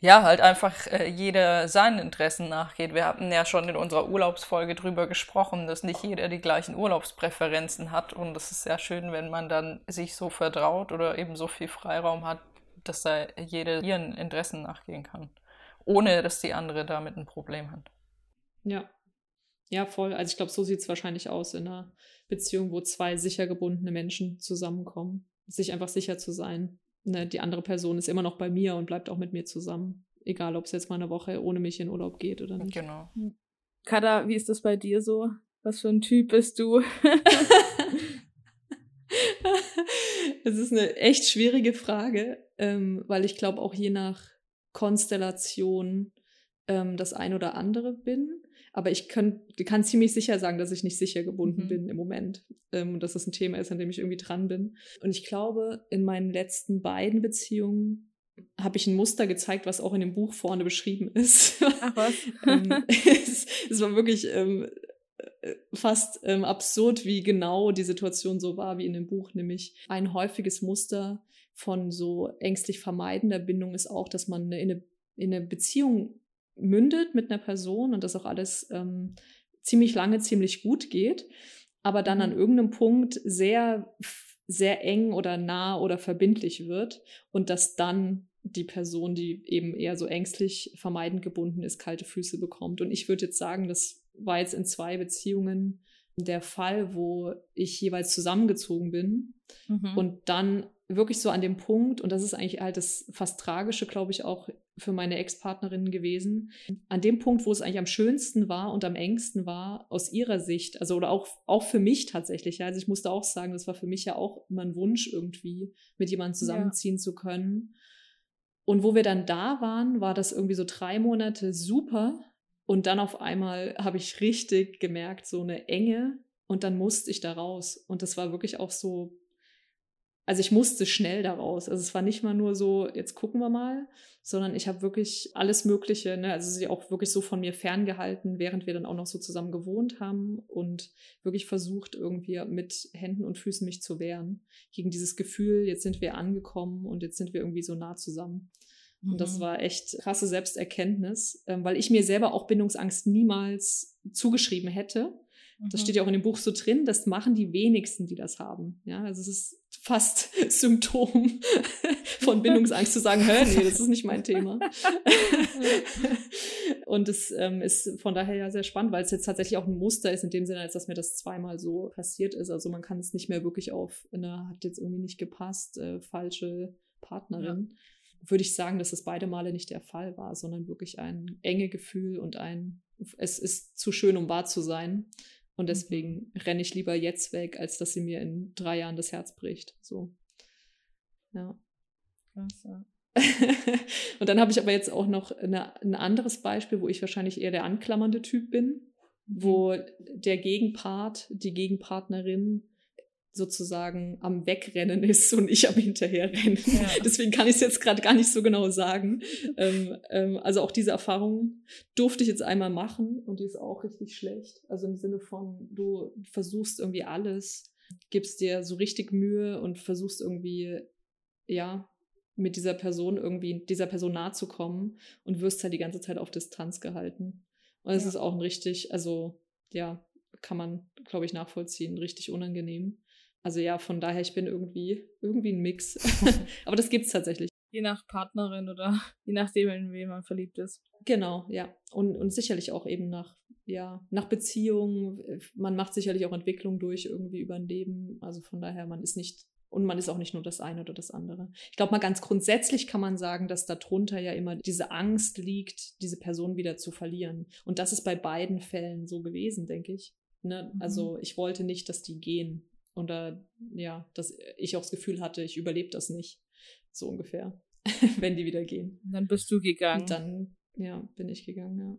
ja, halt einfach äh, jeder seinen Interessen nachgeht. Wir hatten ja schon in unserer Urlaubsfolge drüber gesprochen, dass nicht jeder die gleichen Urlaubspräferenzen hat und es ist sehr schön, wenn man dann sich so vertraut oder eben so viel Freiraum hat, dass da jeder ihren Interessen nachgehen kann, ohne dass die andere damit ein Problem hat. Ja. Ja, voll. Also ich glaube, so sieht es wahrscheinlich aus in einer Beziehung, wo zwei sicher gebundene Menschen zusammenkommen. Sich einfach sicher zu sein. Ne, die andere Person ist immer noch bei mir und bleibt auch mit mir zusammen. Egal, ob es jetzt mal eine Woche ohne mich in Urlaub geht oder nicht. Genau. Kada, wie ist das bei dir so? Was für ein Typ bist du? Es ist eine echt schwierige Frage, ähm, weil ich glaube auch je nach Konstellation ähm, das ein oder andere bin. Aber ich kann, kann ziemlich sicher sagen, dass ich nicht sicher gebunden Mhm. bin im Moment. Ähm, und dass das ein Thema ist, an dem ich irgendwie dran bin. Und ich glaube, in meinen letzten beiden Beziehungen habe ich ein Muster gezeigt, was auch in dem Buch vorne beschrieben ist. Ach was? ähm, es, es war wirklich ähm, äh, fast ähm, absurd, wie genau die Situation so war wie in dem Buch. Nämlich ein häufiges Muster von so ängstlich vermeidender Bindung ist auch, dass man in eine, in eine Beziehung mündet mit einer Person und das auch alles ähm, ziemlich lange, ziemlich gut geht, aber dann an Mhm. irgendeinem Punkt sehr, sehr eng oder nah oder verbindlich wird und dass dann die Person, die eben eher so ängstlich vermeidend gebunden ist, kalte Füße bekommt. Und ich würde jetzt sagen, das war jetzt in zwei Beziehungen der Fall, wo ich jeweils zusammengezogen bin Mhm. und dann wirklich so an dem Punkt, und das ist eigentlich halt das fast Tragische, glaube ich, auch für meine Ex-Partnerinnen gewesen, an dem Punkt, wo es eigentlich am schönsten war und am engsten war, aus ihrer Sicht, also oder auch, auch für mich tatsächlich, ja, also ich musste auch sagen, das war für mich ja auch immer ein Wunsch irgendwie, mit jemandem zusammenziehen zu können. Und wo wir dann da waren, war das irgendwie so drei Monate super. Und dann auf einmal habe ich richtig gemerkt, so eine Enge. Und dann musste ich da raus. Und das war wirklich auch so, also ich musste schnell da raus. Also es war nicht mal nur so, jetzt gucken wir mal, sondern ich habe wirklich alles Mögliche, ne, also sie auch wirklich so von mir ferngehalten, während wir dann auch noch so zusammen gewohnt haben und wirklich versucht, irgendwie mit Händen und Füßen mich zu wehren gegen dieses Gefühl, jetzt sind wir angekommen und jetzt sind wir irgendwie so nah zusammen. Und das Mhm. war echt krasse Selbsterkenntnis, ähm, weil ich mir selber auch Bindungsangst niemals zugeschrieben hätte. Das Mhm. steht ja auch in dem Buch so drin, das machen die wenigsten, die das haben. Ja, also es ist fast Symptom von Bindungsangst zu sagen, hör, nee, das ist nicht mein Thema. Und es ähm, ist von daher ja sehr spannend, weil es jetzt tatsächlich auch ein Muster ist, in dem Sinne, als dass mir das zweimal so passiert ist. Also man kann es nicht mehr wirklich auf, na, hat jetzt irgendwie nicht gepasst, äh, falsche Partnerin. Würde ich sagen, dass es beide Male nicht der Fall war, sondern wirklich ein enge Gefühl und ein, es ist zu schön, um wahr zu sein. Und deswegen renne ich lieber jetzt weg, als dass sie mir in drei Jahren das Herz bricht. So. Ja. Krass, ja. und dann habe ich aber jetzt auch noch eine, ein anderes Beispiel, wo ich wahrscheinlich eher der anklammernde Typ bin, wo der Gegenpart, die Gegenpartnerin sozusagen am Wegrennen ist und ich am Hinterherrennen. Ja. Deswegen kann ich es jetzt gerade gar nicht so genau sagen. Ähm, ähm, also auch diese Erfahrung durfte ich jetzt einmal machen und die ist auch richtig schlecht. Also im Sinne von, du versuchst irgendwie alles, gibst dir so richtig Mühe und versuchst irgendwie, ja, mit dieser Person irgendwie, dieser Person nahe zu kommen und wirst halt die ganze Zeit auf Distanz gehalten. Und es ja. ist auch ein richtig, also ja, kann man, glaube ich, nachvollziehen, richtig unangenehm. Also ja, von daher, ich bin irgendwie, irgendwie ein Mix. Aber das gibt es tatsächlich. Je nach Partnerin oder je nachdem, in wen man verliebt ist. Genau, ja. Und, und sicherlich auch eben nach, ja, nach Beziehungen. Man macht sicherlich auch Entwicklung durch irgendwie über ein Leben. Also von daher, man ist nicht, und man ist auch nicht nur das eine oder das andere. Ich glaube mal ganz grundsätzlich kann man sagen, dass darunter ja immer diese Angst liegt, diese Person wieder zu verlieren. Und das ist bei beiden Fällen so gewesen, denke ich. Ne? Mhm. Also ich wollte nicht, dass die gehen. Oder ja, dass ich auch das Gefühl hatte, ich überlebe das nicht. So ungefähr. wenn die wieder gehen. dann bist du gegangen. Und dann, ja, bin ich gegangen, ja.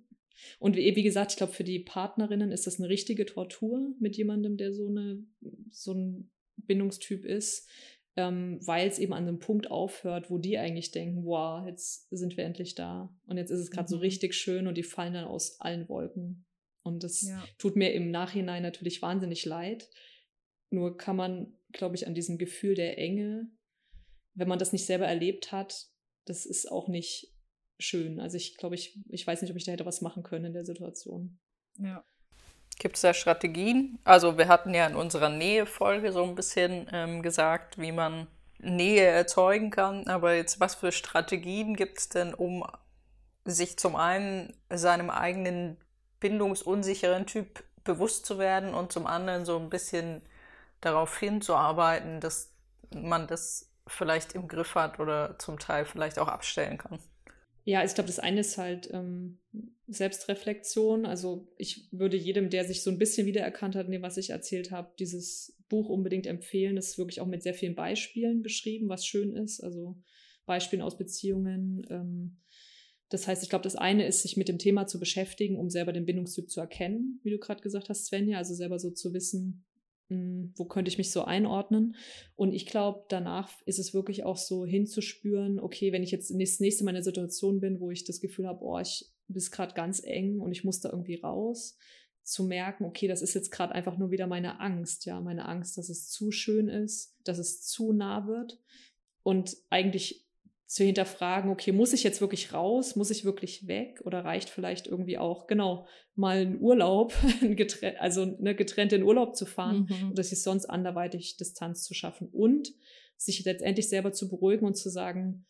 Und wie, wie gesagt, ich glaube, für die Partnerinnen ist das eine richtige Tortur mit jemandem, der so eine, so ein Bindungstyp ist, ähm, weil es eben an einem Punkt aufhört, wo die eigentlich denken, wow, jetzt sind wir endlich da. Und jetzt ist es gerade mhm. so richtig schön und die fallen dann aus allen Wolken. Und das ja. tut mir im Nachhinein natürlich wahnsinnig leid. Nur kann man, glaube ich, an diesem Gefühl der Enge, wenn man das nicht selber erlebt hat, das ist auch nicht schön. Also ich glaube, ich, ich weiß nicht, ob ich da hätte was machen können in der Situation. Ja. Gibt es da Strategien? Also wir hatten ja in unserer Nähe-Folge so ein bisschen ähm, gesagt, wie man Nähe erzeugen kann. Aber jetzt, was für Strategien gibt es denn, um sich zum einen seinem eigenen bindungsunsicheren Typ bewusst zu werden und zum anderen so ein bisschen darauf hinzuarbeiten, dass man das vielleicht im Griff hat oder zum Teil vielleicht auch abstellen kann. Ja, ich glaube, das eine ist halt ähm, Selbstreflexion. Also ich würde jedem, der sich so ein bisschen wiedererkannt hat in dem, was ich erzählt habe, dieses Buch unbedingt empfehlen. Das ist wirklich auch mit sehr vielen Beispielen beschrieben, was schön ist. Also Beispielen aus Beziehungen. Ähm, das heißt, ich glaube, das eine ist, sich mit dem Thema zu beschäftigen, um selber den Bindungstyp zu erkennen, wie du gerade gesagt hast, Svenja. Also selber so zu wissen, wo könnte ich mich so einordnen? Und ich glaube, danach ist es wirklich auch so hinzuspüren, okay, wenn ich jetzt das nächste Mal in einer Situation bin, wo ich das Gefühl habe, oh, ich bin gerade ganz eng und ich muss da irgendwie raus, zu merken, okay, das ist jetzt gerade einfach nur wieder meine Angst, ja, meine Angst, dass es zu schön ist, dass es zu nah wird und eigentlich zu hinterfragen, okay, muss ich jetzt wirklich raus? Muss ich wirklich weg? Oder reicht vielleicht irgendwie auch, genau, mal ein Urlaub, also eine getrennt in Urlaub zu fahren mhm. oder sich sonst anderweitig Distanz zu schaffen und sich letztendlich selber zu beruhigen und zu sagen,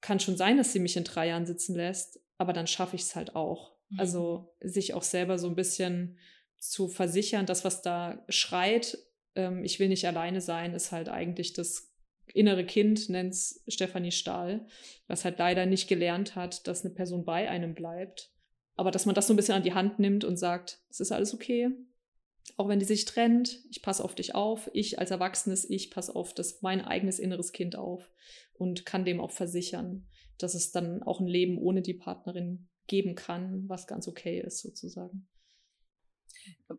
kann schon sein, dass sie mich in drei Jahren sitzen lässt, aber dann schaffe ich es halt auch. Mhm. Also sich auch selber so ein bisschen zu versichern, das, was da schreit, ähm, ich will nicht alleine sein, ist halt eigentlich das innere Kind, nennt es Stefanie Stahl, was halt leider nicht gelernt hat, dass eine Person bei einem bleibt. Aber dass man das so ein bisschen an die Hand nimmt und sagt, es ist alles okay. Auch wenn die sich trennt, ich passe auf dich auf. Ich als erwachsenes Ich passe auf das mein eigenes inneres Kind auf und kann dem auch versichern, dass es dann auch ein Leben ohne die Partnerin geben kann, was ganz okay ist, sozusagen.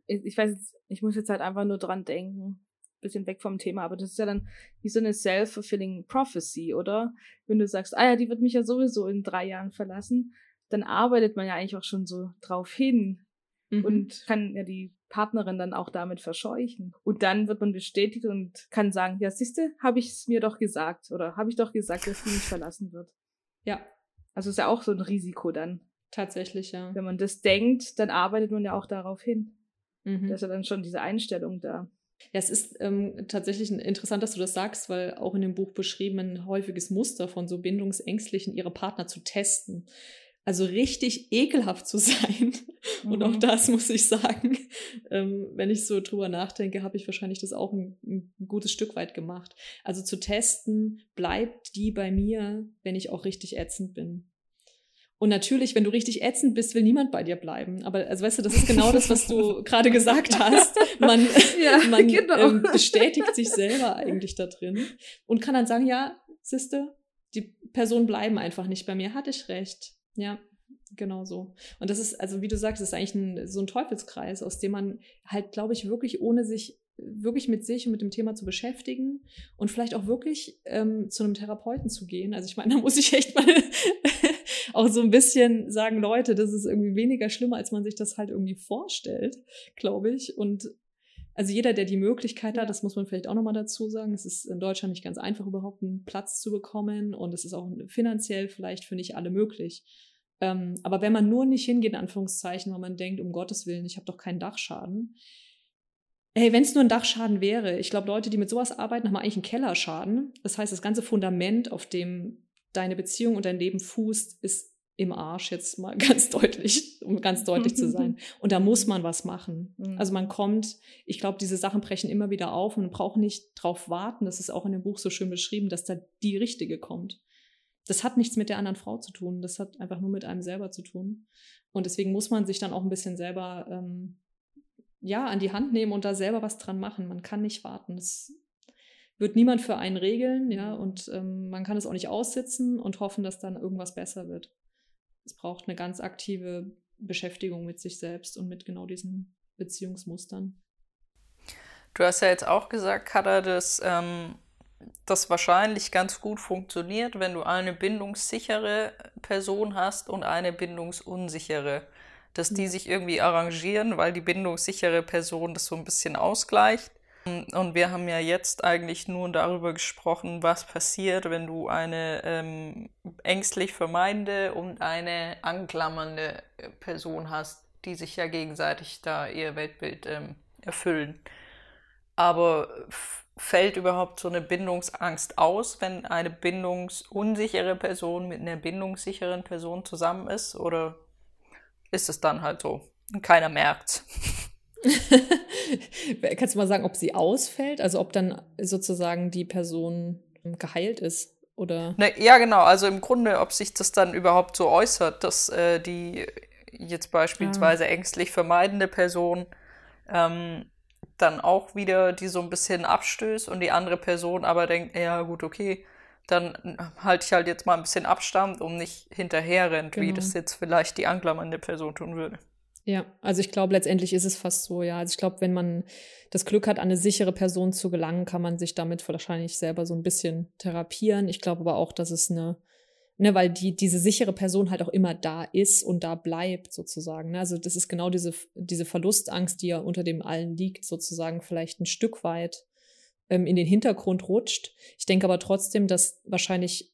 Ich weiß, ich muss jetzt halt einfach nur dran denken, bisschen weg vom Thema, aber das ist ja dann wie so eine self-fulfilling prophecy, oder? Wenn du sagst, ah ja, die wird mich ja sowieso in drei Jahren verlassen, dann arbeitet man ja eigentlich auch schon so drauf hin mhm. und kann ja die Partnerin dann auch damit verscheuchen. Und dann wird man bestätigt und kann sagen, ja, siehste, habe ich es mir doch gesagt oder habe ich doch gesagt, dass die nicht verlassen wird. Ja. Also ist ja auch so ein Risiko dann. Tatsächlich, ja. Wenn man das denkt, dann arbeitet man ja auch darauf hin. Mhm. Da ist ja dann schon diese Einstellung da. Ja, es ist ähm, tatsächlich interessant, dass du das sagst, weil auch in dem Buch beschrieben ein häufiges Muster von so Bindungsängstlichen, ihre Partner zu testen. Also richtig ekelhaft zu sein. Mhm. Und auch mhm. das muss ich sagen, ähm, wenn ich so drüber nachdenke, habe ich wahrscheinlich das auch ein, ein gutes Stück weit gemacht. Also zu testen, bleibt die bei mir, wenn ich auch richtig ätzend bin. Und natürlich, wenn du richtig ätzend bist, will niemand bei dir bleiben. Aber also weißt du, das ist genau das, was du gerade gesagt hast. Man, ja, man genau. ähm, bestätigt sich selber eigentlich da drin und kann dann sagen, ja, siehste, die Personen bleiben einfach nicht bei mir. Hatte ich recht. Ja, genau so. Und das ist, also wie du sagst, das ist eigentlich ein, so ein Teufelskreis, aus dem man halt, glaube ich, wirklich ohne sich wirklich mit sich und mit dem Thema zu beschäftigen und vielleicht auch wirklich ähm, zu einem Therapeuten zu gehen. Also ich meine, da muss ich echt mal auch so ein bisschen sagen, Leute, das ist irgendwie weniger schlimmer, als man sich das halt irgendwie vorstellt, glaube ich. Und also jeder, der die Möglichkeit hat, das muss man vielleicht auch nochmal dazu sagen, es ist in Deutschland nicht ganz einfach, überhaupt einen Platz zu bekommen und es ist auch finanziell vielleicht für nicht alle möglich. Ähm, aber wenn man nur nicht hingeht, in Anführungszeichen, weil man denkt, um Gottes Willen, ich habe doch keinen Dachschaden. Hey, wenn es nur ein Dachschaden wäre, ich glaube, Leute, die mit sowas arbeiten, haben eigentlich einen Kellerschaden. Das heißt, das ganze Fundament, auf dem deine Beziehung und dein Leben fußt, ist im Arsch, jetzt mal ganz deutlich, um ganz deutlich zu sein. Und da muss man was machen. Mhm. Also man kommt, ich glaube, diese Sachen brechen immer wieder auf und man braucht nicht drauf warten, das ist auch in dem Buch so schön beschrieben, dass da die richtige kommt. Das hat nichts mit der anderen Frau zu tun, das hat einfach nur mit einem selber zu tun. Und deswegen muss man sich dann auch ein bisschen selber ähm, ja, an die Hand nehmen und da selber was dran machen. Man kann nicht warten. Das wird niemand für einen regeln, ja, und ähm, man kann es auch nicht aussitzen und hoffen, dass dann irgendwas besser wird es braucht eine ganz aktive Beschäftigung mit sich selbst und mit genau diesen Beziehungsmustern. Du hast ja jetzt auch gesagt, Kada, dass ähm, das wahrscheinlich ganz gut funktioniert, wenn du eine bindungssichere Person hast und eine bindungsunsichere. Dass die sich irgendwie arrangieren, weil die bindungssichere Person das so ein bisschen ausgleicht. Und wir haben ja jetzt eigentlich nur darüber gesprochen, was passiert, wenn du eine ähm, ängstlich vermeidende und eine anklammernde äh, Person hast, die sich ja gegenseitig da ihr Weltbild ähm, erfüllen. Aber fällt überhaupt so eine Bindungsangst aus, wenn eine bindungsunsichere Person mit einer bindungssicheren Person zusammen ist? Oder ist es dann halt so? Keiner merkt's. Kannst du mal sagen, ob sie ausfällt? Also ob dann sozusagen die Person geheilt ist? Oder? Ne, ja, genau. Also im Grunde, ob sich das dann überhaupt so äußert, dass äh, die jetzt beispielsweise ah. ängstlich vermeidende Person ähm, dann auch wieder die so ein bisschen abstößt und die andere Person aber denkt, ja gut, okay, dann halte ich halt jetzt mal ein bisschen Abstand, um nicht hinterher rennt, genau. wie das jetzt vielleicht die anklammernde Person tun würde. Ja, also ich glaube, letztendlich ist es fast so, ja. Also ich glaube, wenn man das Glück hat, an eine sichere Person zu gelangen, kann man sich damit wahrscheinlich selber so ein bisschen therapieren. Ich glaube aber auch, dass es eine, ne, weil die, diese sichere Person halt auch immer da ist und da bleibt, sozusagen. Ne? Also das ist genau diese, diese Verlustangst, die ja unter dem allen liegt, sozusagen vielleicht ein Stück weit ähm, in den Hintergrund rutscht. Ich denke aber trotzdem, dass wahrscheinlich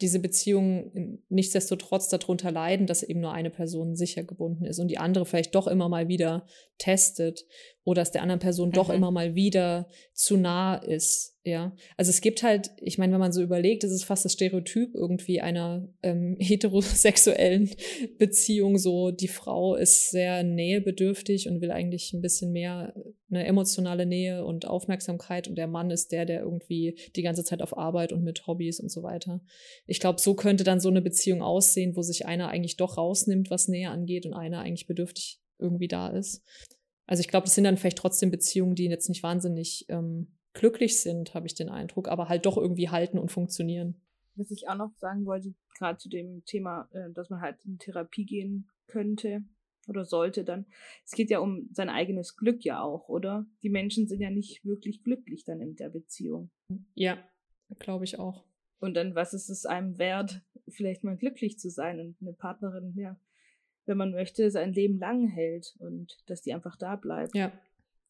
diese Beziehungen nichtsdestotrotz darunter leiden, dass eben nur eine Person sicher gebunden ist und die andere vielleicht doch immer mal wieder testet oder dass der anderen Person mhm. doch immer mal wieder zu nah ist. Ja, also es gibt halt, ich meine, wenn man so überlegt, ist es fast das Stereotyp irgendwie einer ähm, heterosexuellen Beziehung. So, die Frau ist sehr nähebedürftig und will eigentlich ein bisschen mehr eine emotionale Nähe und Aufmerksamkeit und der Mann ist der, der irgendwie die ganze Zeit auf Arbeit und mit Hobbys und so weiter. Ich glaube, so könnte dann so eine Beziehung aussehen, wo sich einer eigentlich doch rausnimmt, was Nähe angeht und einer eigentlich bedürftig irgendwie da ist. Also ich glaube, das sind dann vielleicht trotzdem Beziehungen, die jetzt nicht wahnsinnig ähm, glücklich sind, habe ich den Eindruck, aber halt doch irgendwie halten und funktionieren. Was ich auch noch sagen wollte, gerade zu dem Thema, äh, dass man halt in Therapie gehen könnte oder sollte dann. Es geht ja um sein eigenes Glück ja auch, oder? Die Menschen sind ja nicht wirklich glücklich dann in der Beziehung. Ja, glaube ich auch. Und dann, was ist es einem wert, vielleicht mal glücklich zu sein und eine Partnerin, ja, wenn man möchte, sein Leben lang hält und dass die einfach da bleibt. Ja.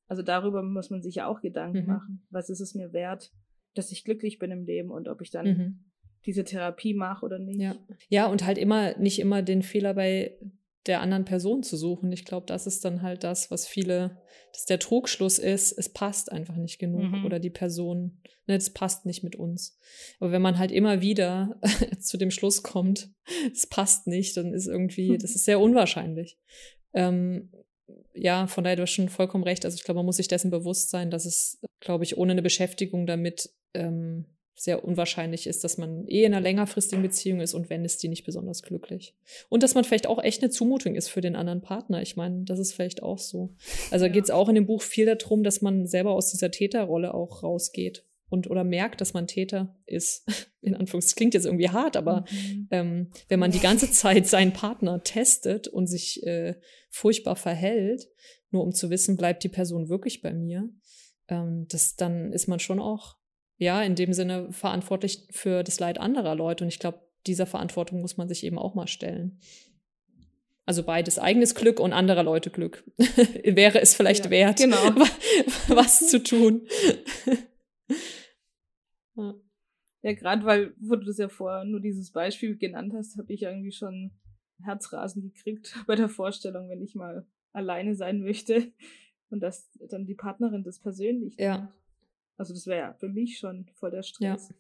Also darüber muss man sich ja auch Gedanken mhm. machen. Was ist es mir wert, dass ich glücklich bin im Leben und ob ich dann mhm. diese Therapie mache oder nicht. Ja. ja, und halt immer, nicht immer den Fehler bei der anderen Person zu suchen. Ich glaube, das ist dann halt das, was viele, dass der Trugschluss ist, es passt einfach nicht genug mhm. oder die Person, ne, es passt nicht mit uns. Aber wenn man halt immer wieder zu dem Schluss kommt, es passt nicht, dann ist irgendwie, das ist sehr unwahrscheinlich. Ähm, ja, von daher du hast schon vollkommen recht. Also ich glaube, man muss sich dessen bewusst sein, dass es, glaube ich, ohne eine Beschäftigung damit ähm, sehr unwahrscheinlich ist, dass man eh in einer längerfristigen Beziehung ist und wenn ist die nicht besonders glücklich. Und dass man vielleicht auch echt eine Zumutung ist für den anderen Partner. Ich meine, das ist vielleicht auch so. Also ja. geht es auch in dem Buch viel darum, dass man selber aus dieser Täterrolle auch rausgeht und oder merkt, dass man Täter ist. In Anführungszeichen, klingt jetzt irgendwie hart, aber mhm. ähm, wenn man die ganze Zeit seinen Partner testet und sich äh, furchtbar verhält, nur um zu wissen, bleibt die Person wirklich bei mir, ähm, das, dann ist man schon auch, ja, in dem Sinne verantwortlich für das Leid anderer Leute. Und ich glaube, dieser Verantwortung muss man sich eben auch mal stellen. Also beides, eigenes Glück und anderer Leute Glück. Wäre es vielleicht ja, wert, genau. was zu tun. ja, ja gerade weil, wo du das ja vorher nur dieses Beispiel genannt hast, habe ich irgendwie schon Herzrasen gekriegt bei der Vorstellung, wenn ich mal alleine sein möchte und dass dann die Partnerin das persönlich. Ja. Nimmt. Also das wäre ja für mich schon voll der Stress. Ja.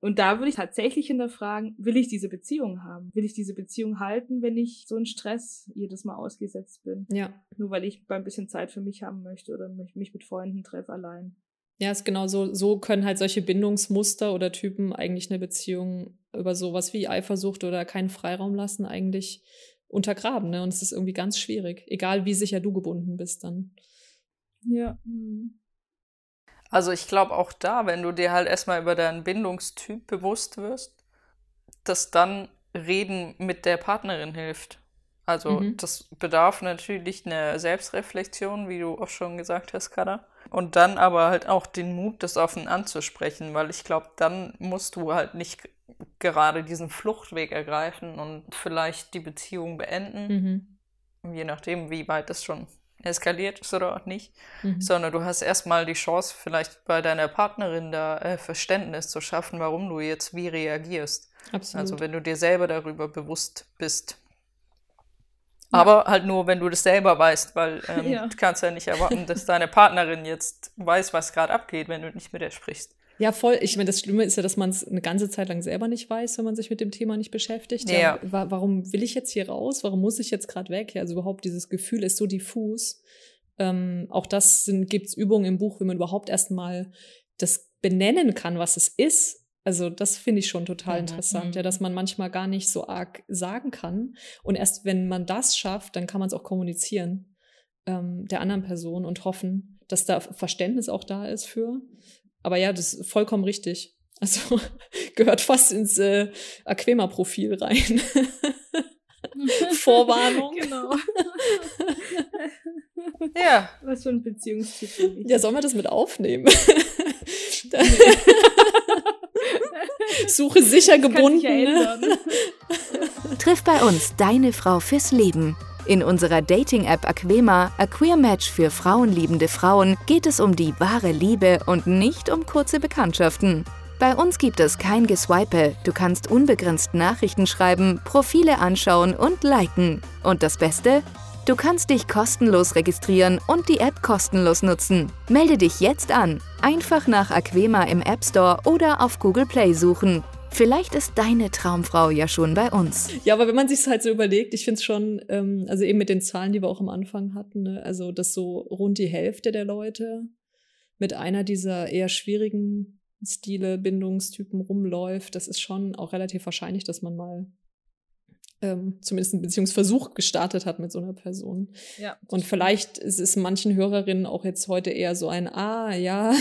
Und da würde ich tatsächlich hinterfragen, will ich diese Beziehung haben? Will ich diese Beziehung halten, wenn ich so einen Stress jedes Mal ausgesetzt bin? Ja. Nur weil ich ein bisschen Zeit für mich haben möchte oder mich, mich mit Freunden treffe allein. Ja, ist genau so. So können halt solche Bindungsmuster oder Typen eigentlich eine Beziehung über sowas wie Eifersucht oder keinen Freiraum lassen eigentlich untergraben. Ne? Und es ist irgendwie ganz schwierig, egal wie sicher du gebunden bist dann. Ja. Mhm. Also ich glaube auch da, wenn du dir halt erstmal über deinen Bindungstyp bewusst wirst, dass dann Reden mit der Partnerin hilft. Also mhm. das bedarf natürlich einer Selbstreflexion, wie du auch schon gesagt hast, Kada. Und dann aber halt auch den Mut, das offen anzusprechen, weil ich glaube, dann musst du halt nicht gerade diesen Fluchtweg ergreifen und vielleicht die Beziehung beenden. Mhm. Je nachdem, wie weit das schon eskaliert ist oder auch nicht, mhm. sondern du hast erstmal die Chance, vielleicht bei deiner Partnerin da äh, Verständnis zu schaffen, warum du jetzt wie reagierst. Absolut. Also wenn du dir selber darüber bewusst bist. Ja. Aber halt nur, wenn du das selber weißt, weil ähm, ja. du kannst ja nicht erwarten, dass deine Partnerin jetzt weiß, was gerade abgeht, wenn du nicht mit ihr sprichst. Ja, voll. Ich meine, das Schlimme ist ja, dass man es eine ganze Zeit lang selber nicht weiß, wenn man sich mit dem Thema nicht beschäftigt. Ja. ja wa warum will ich jetzt hier raus? Warum muss ich jetzt gerade weg? Ja, also überhaupt dieses Gefühl ist so diffus. Ähm, auch das gibt es Übungen im Buch, wie man überhaupt erstmal das benennen kann, was es ist. Also das finde ich schon total mhm. interessant, ja, dass man manchmal gar nicht so arg sagen kann. Und erst wenn man das schafft, dann kann man es auch kommunizieren ähm, der anderen Person und hoffen, dass da Verständnis auch da ist für. Aber ja, das ist vollkommen richtig. Also gehört fast ins äh, Aquema-Profil rein. Vorwarnung. Genau. ja. Was für ein Beziehungstyp. Ja, sollen wir das mit aufnehmen? Suche sicher gebunden. Ja Triff bei uns deine Frau fürs Leben. In unserer Dating-App Aquema, A Queer Match für frauenliebende Frauen, geht es um die wahre Liebe und nicht um kurze Bekanntschaften. Bei uns gibt es kein Geswipe, du kannst unbegrenzt Nachrichten schreiben, Profile anschauen und liken. Und das Beste? Du kannst dich kostenlos registrieren und die App kostenlos nutzen. Melde dich jetzt an. Einfach nach Aquema im App Store oder auf Google Play suchen. Vielleicht ist deine Traumfrau ja schon bei uns. Ja, aber wenn man sich halt so überlegt, ich finde es schon, ähm, also eben mit den Zahlen, die wir auch am Anfang hatten, ne? also dass so rund die Hälfte der Leute mit einer dieser eher schwierigen Stile, Bindungstypen rumläuft, das ist schon auch relativ wahrscheinlich, dass man mal ähm, zumindest einen Beziehungsversuch gestartet hat mit so einer Person. Ja, und vielleicht ist es manchen Hörerinnen auch jetzt heute eher so ein, ah, ja,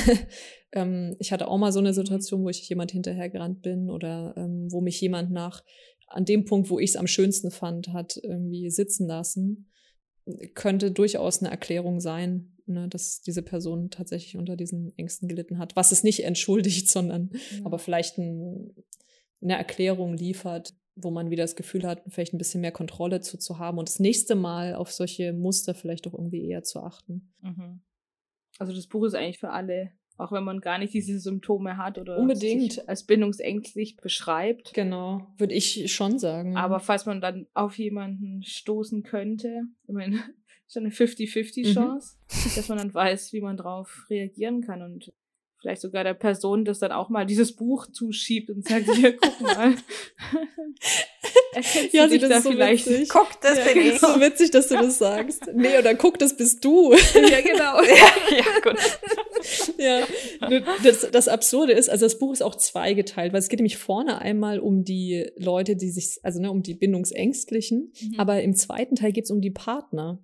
ähm, ich hatte auch mal so eine Situation, wo ich jemand hinterhergerannt bin oder ähm, wo mich jemand nach, an dem Punkt, wo ich es am schönsten fand, hat irgendwie sitzen lassen. Könnte durchaus eine Erklärung sein, ne, dass diese Person tatsächlich unter diesen Ängsten gelitten hat. Was es nicht entschuldigt, sondern ja. aber vielleicht ein, eine Erklärung liefert, wo man wieder das Gefühl hat, vielleicht ein bisschen mehr Kontrolle zu, zu haben und das nächste Mal auf solche Muster vielleicht auch irgendwie eher zu achten. Mhm. Also das Buch ist eigentlich für alle, auch wenn man gar nicht diese Symptome hat oder unbedingt als bindungsängstlich beschreibt. Genau, würde ich schon sagen. Aber falls man dann auf jemanden stoßen könnte, ich meine, ist eine 50-50 mhm. Chance, mhm. dass man dann weiß, wie man drauf reagieren kann und vielleicht sogar der Person das dann auch mal dieses Buch zuschiebt und sagt, hier, guck mal. Erkennst ja, sie das da so vielleicht? Witzig. Guck, das ja, bin ich. so witzig, dass du das sagst. Nee, oder guck, das bist du. ja, genau. ja, ja, gut. ja, das, das Absurde ist, also das Buch ist auch zweigeteilt, weil es geht nämlich vorne einmal um die Leute, die sich, also ne, um die Bindungsängstlichen, mhm. aber im zweiten Teil geht es um die Partner,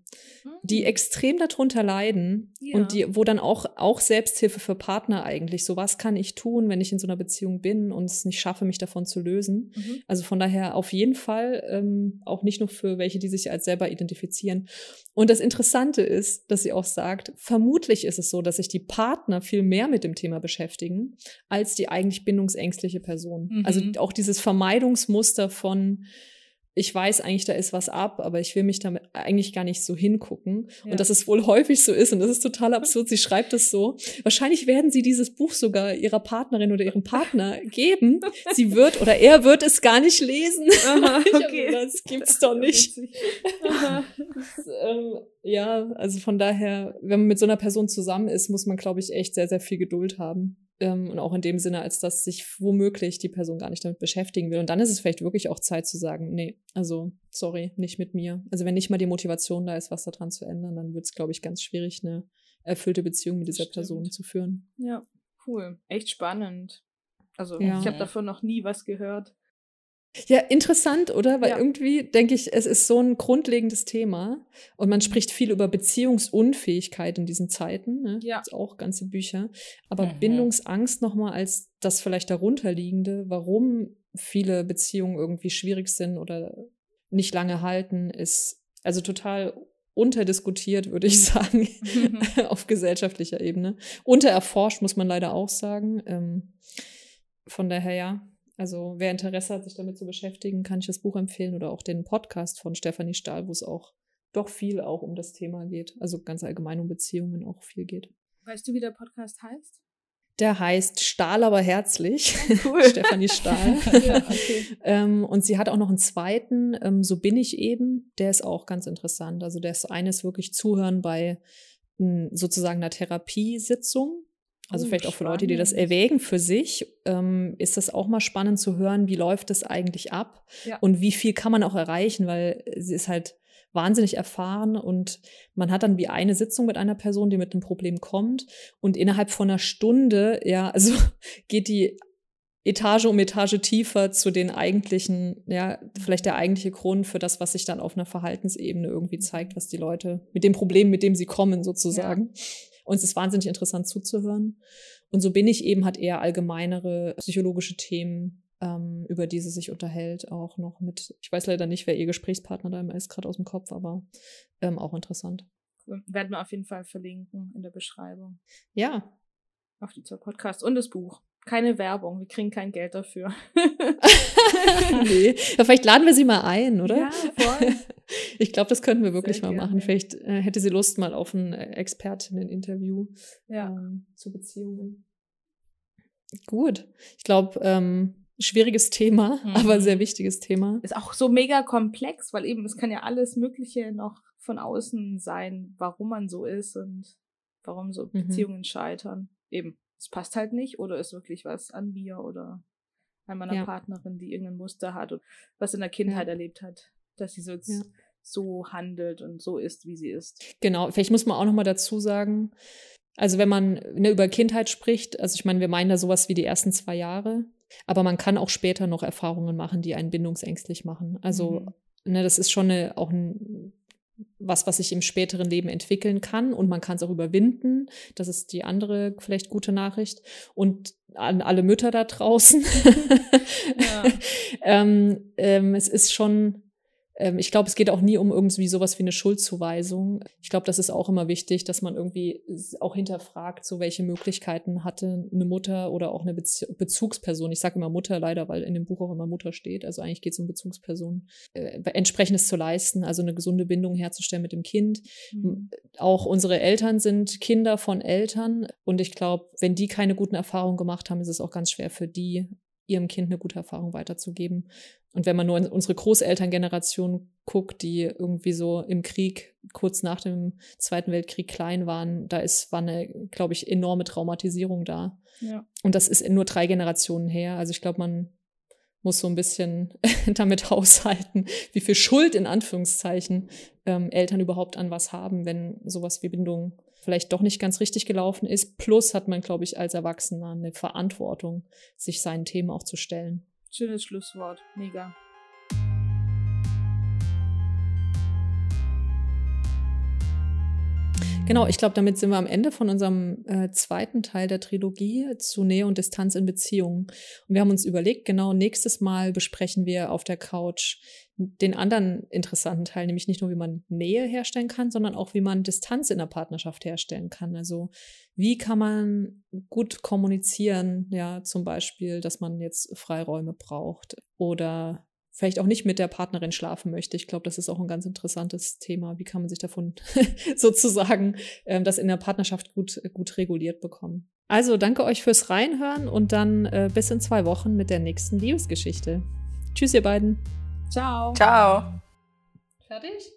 die mhm. extrem darunter leiden ja. und die, wo dann auch, auch Selbsthilfe für Partner eigentlich? So was kann ich tun, wenn ich in so einer Beziehung bin und es nicht schaffe, mich davon zu lösen? Mhm. Also von daher auf jeden Fall ähm, auch nicht nur für welche, die sich als selber identifizieren. Und das Interessante ist, dass sie auch sagt, vermutlich ist es so, dass sich die Partner viel mehr mit dem Thema beschäftigen als die eigentlich bindungsängstliche Person. Mhm. Also auch dieses Vermeidungsmuster von ich weiß eigentlich, da ist was ab, aber ich will mich damit eigentlich gar nicht so hingucken. Ja. Und dass es wohl häufig so ist, und das ist total absurd, sie schreibt es so. Wahrscheinlich werden sie dieses Buch sogar ihrer Partnerin oder ihrem Partner geben. Sie wird oder er wird es gar nicht lesen. Aha, okay. gedacht, Das gibt's doch nicht. Das, ähm, ja, also von daher, wenn man mit so einer Person zusammen ist, muss man, glaube ich, echt sehr, sehr viel Geduld haben. Ähm, und auch in dem Sinne, als dass sich womöglich die Person gar nicht damit beschäftigen will. Und dann ist es vielleicht wirklich auch Zeit zu sagen, nee, also sorry, nicht mit mir. Also wenn nicht mal die Motivation da ist, was daran zu ändern, dann wird es, glaube ich, ganz schwierig, eine erfüllte Beziehung mit dieser Stimmt. Person zu führen. Ja, cool. Echt spannend. Also Ja. ich habe davon noch nie was gehört. Ja, interessant, oder? Weil Ja. irgendwie denke ich, es ist so ein grundlegendes Thema und man spricht viel über Beziehungsunfähigkeit in diesen Zeiten. Ne? Ja. Gibt's auch ganze Bücher. Aber Mhm. Bindungsangst nochmal als das vielleicht darunterliegende, warum viele Beziehungen irgendwie schwierig sind oder nicht lange halten, ist also total unterdiskutiert, würde ich sagen, auf gesellschaftlicher Ebene. Untererforscht, muss man leider auch sagen. Ähm, von daher ja. Also wer Interesse hat, sich damit zu beschäftigen, kann ich das Buch empfehlen oder auch den Podcast von Stefanie Stahl, wo es auch doch viel auch um das Thema geht. Also ganz allgemein um Beziehungen auch viel geht. Weißt du, wie der Podcast heißt? Der heißt Stahl aber herzlich. Cool. Stefanie Stahl. ja, okay. ähm, und sie hat auch noch einen zweiten, ähm, So bin ich eben. Der ist auch ganz interessant. Also das eine ist wirklich Zuhören bei m, sozusagen einer Therapiesitzung. Also Oh, vielleicht auch für Leute, die das erwägen für sich, ähm, ist das auch mal spannend zu hören, wie läuft es eigentlich ab Ja. und wie viel kann man auch erreichen, weil sie ist halt wahnsinnig erfahren und man hat dann wie eine Sitzung mit einer Person, die mit einem Problem kommt und innerhalb von einer Stunde, ja, also geht die Etage um Etage tiefer zu den eigentlichen, ja, vielleicht der eigentliche Grund für das, was sich dann auf einer Verhaltensebene irgendwie zeigt, was die Leute mit dem Problem, mit dem sie kommen, sozusagen. Und es ist wahnsinnig interessant zuzuhören. Und so bin ich eben, hat eher allgemeinere psychologische Themen, ähm, über die sie sich unterhält, auch noch mit, ich weiß leider nicht, wer ihr Gesprächspartner da immer ist, gerade aus dem Kopf, aber ähm, auch interessant. Cool. Werden wir auf jeden Fall verlinken in der Beschreibung. Ja, Auf die zwei Podcasts und das Buch. Keine Werbung, wir kriegen kein Geld dafür. nee. Ja, vielleicht laden wir sie mal ein, oder? Ja, voll. Ich glaube, das könnten wir wirklich Sehr mal gerne. machen. Vielleicht äh, hätte sie Lust mal auf ein äh, Expertinnen-Interview Ja. ähm, zu Beziehungen. Gut. Ich glaube, ähm, schwieriges Thema, Mhm. aber sehr wichtiges Thema. Ist auch so mega komplex, weil eben es kann ja alles Mögliche noch von außen sein, warum man so ist und warum so Mhm. Beziehungen scheitern. Eben, es passt halt nicht oder ist wirklich was an mir oder an meiner Ja. Partnerin, die irgendein Muster hat und was in der Kindheit Ja. erlebt hat, dass sie so, jetzt Ja. so handelt und so ist, wie sie ist. Genau, vielleicht muss man auch noch mal dazu sagen, also wenn man ne, über Kindheit spricht, also ich meine, wir meinen da sowas wie die ersten zwei Jahre, aber man kann auch später noch Erfahrungen machen, die einen bindungsängstlich machen. Also Mhm. ne, das ist schon eine, auch ein, was, was sich im späteren Leben entwickeln kann und man kann es auch überwinden. Das ist die andere vielleicht gute Nachricht. Und an alle Mütter da draußen. Ja. ähm, ähm, es ist schon, ich glaube, es geht auch nie um irgendwie sowas wie eine Schuldzuweisung. Ich glaube, das ist auch immer wichtig, dass man irgendwie auch hinterfragt, so welche Möglichkeiten hatte eine Mutter oder auch eine Bezie Bezugsperson. Ich sage immer Mutter leider, weil in dem Buch auch immer Mutter steht. Also eigentlich geht es um Bezugspersonen, äh, entsprechendes zu leisten, also eine gesunde Bindung herzustellen mit dem Kind Mhm. auch unsere Eltern sind Kinder von Eltern. Und ich glaube, wenn die keine guten Erfahrungen gemacht haben, ist es auch ganz schwer für die, ihrem Kind eine gute Erfahrung weiterzugeben. Und wenn man nur in unsere Großelterngeneration guckt, die irgendwie so im Krieg, kurz nach dem Zweiten Weltkrieg klein waren, da ist, war eine, glaube ich, enorme Traumatisierung da. Ja. Und das ist in nur drei Generationen her. Also ich glaube, man muss so ein bisschen damit haushalten, wie viel Schuld in Anführungszeichen ähm, Eltern überhaupt an was haben, wenn sowas wie Bindung vielleicht doch nicht ganz richtig gelaufen ist. Plus hat man, glaube ich, als Erwachsener eine Verantwortung, sich seinen Themen auch zu stellen. Schönes Schlusswort. Mega. Genau, ich glaube, damit sind wir am Ende von unserem äh, zweiten Teil der Trilogie zu Nähe und Distanz in Beziehungen. Und wir haben uns überlegt, genau nächstes Mal besprechen wir auf der Couch den anderen interessanten Teil, nämlich nicht nur, wie man Nähe herstellen kann, sondern auch, wie man Distanz in der Partnerschaft herstellen kann. Also wie kann man gut kommunizieren, ja, zum Beispiel, dass man jetzt Freiräume braucht oder vielleicht auch nicht mit der Partnerin schlafen möchte. Ich glaube, das ist auch ein ganz interessantes Thema. Wie kann man sich davon sozusagen ähm, das in der Partnerschaft gut, gut reguliert bekommen? Also danke euch fürs Reinhören und dann äh, bis in zwei Wochen mit der nächsten Liebesgeschichte. Tschüss, ihr beiden. Ciao. Ciao. Fertig?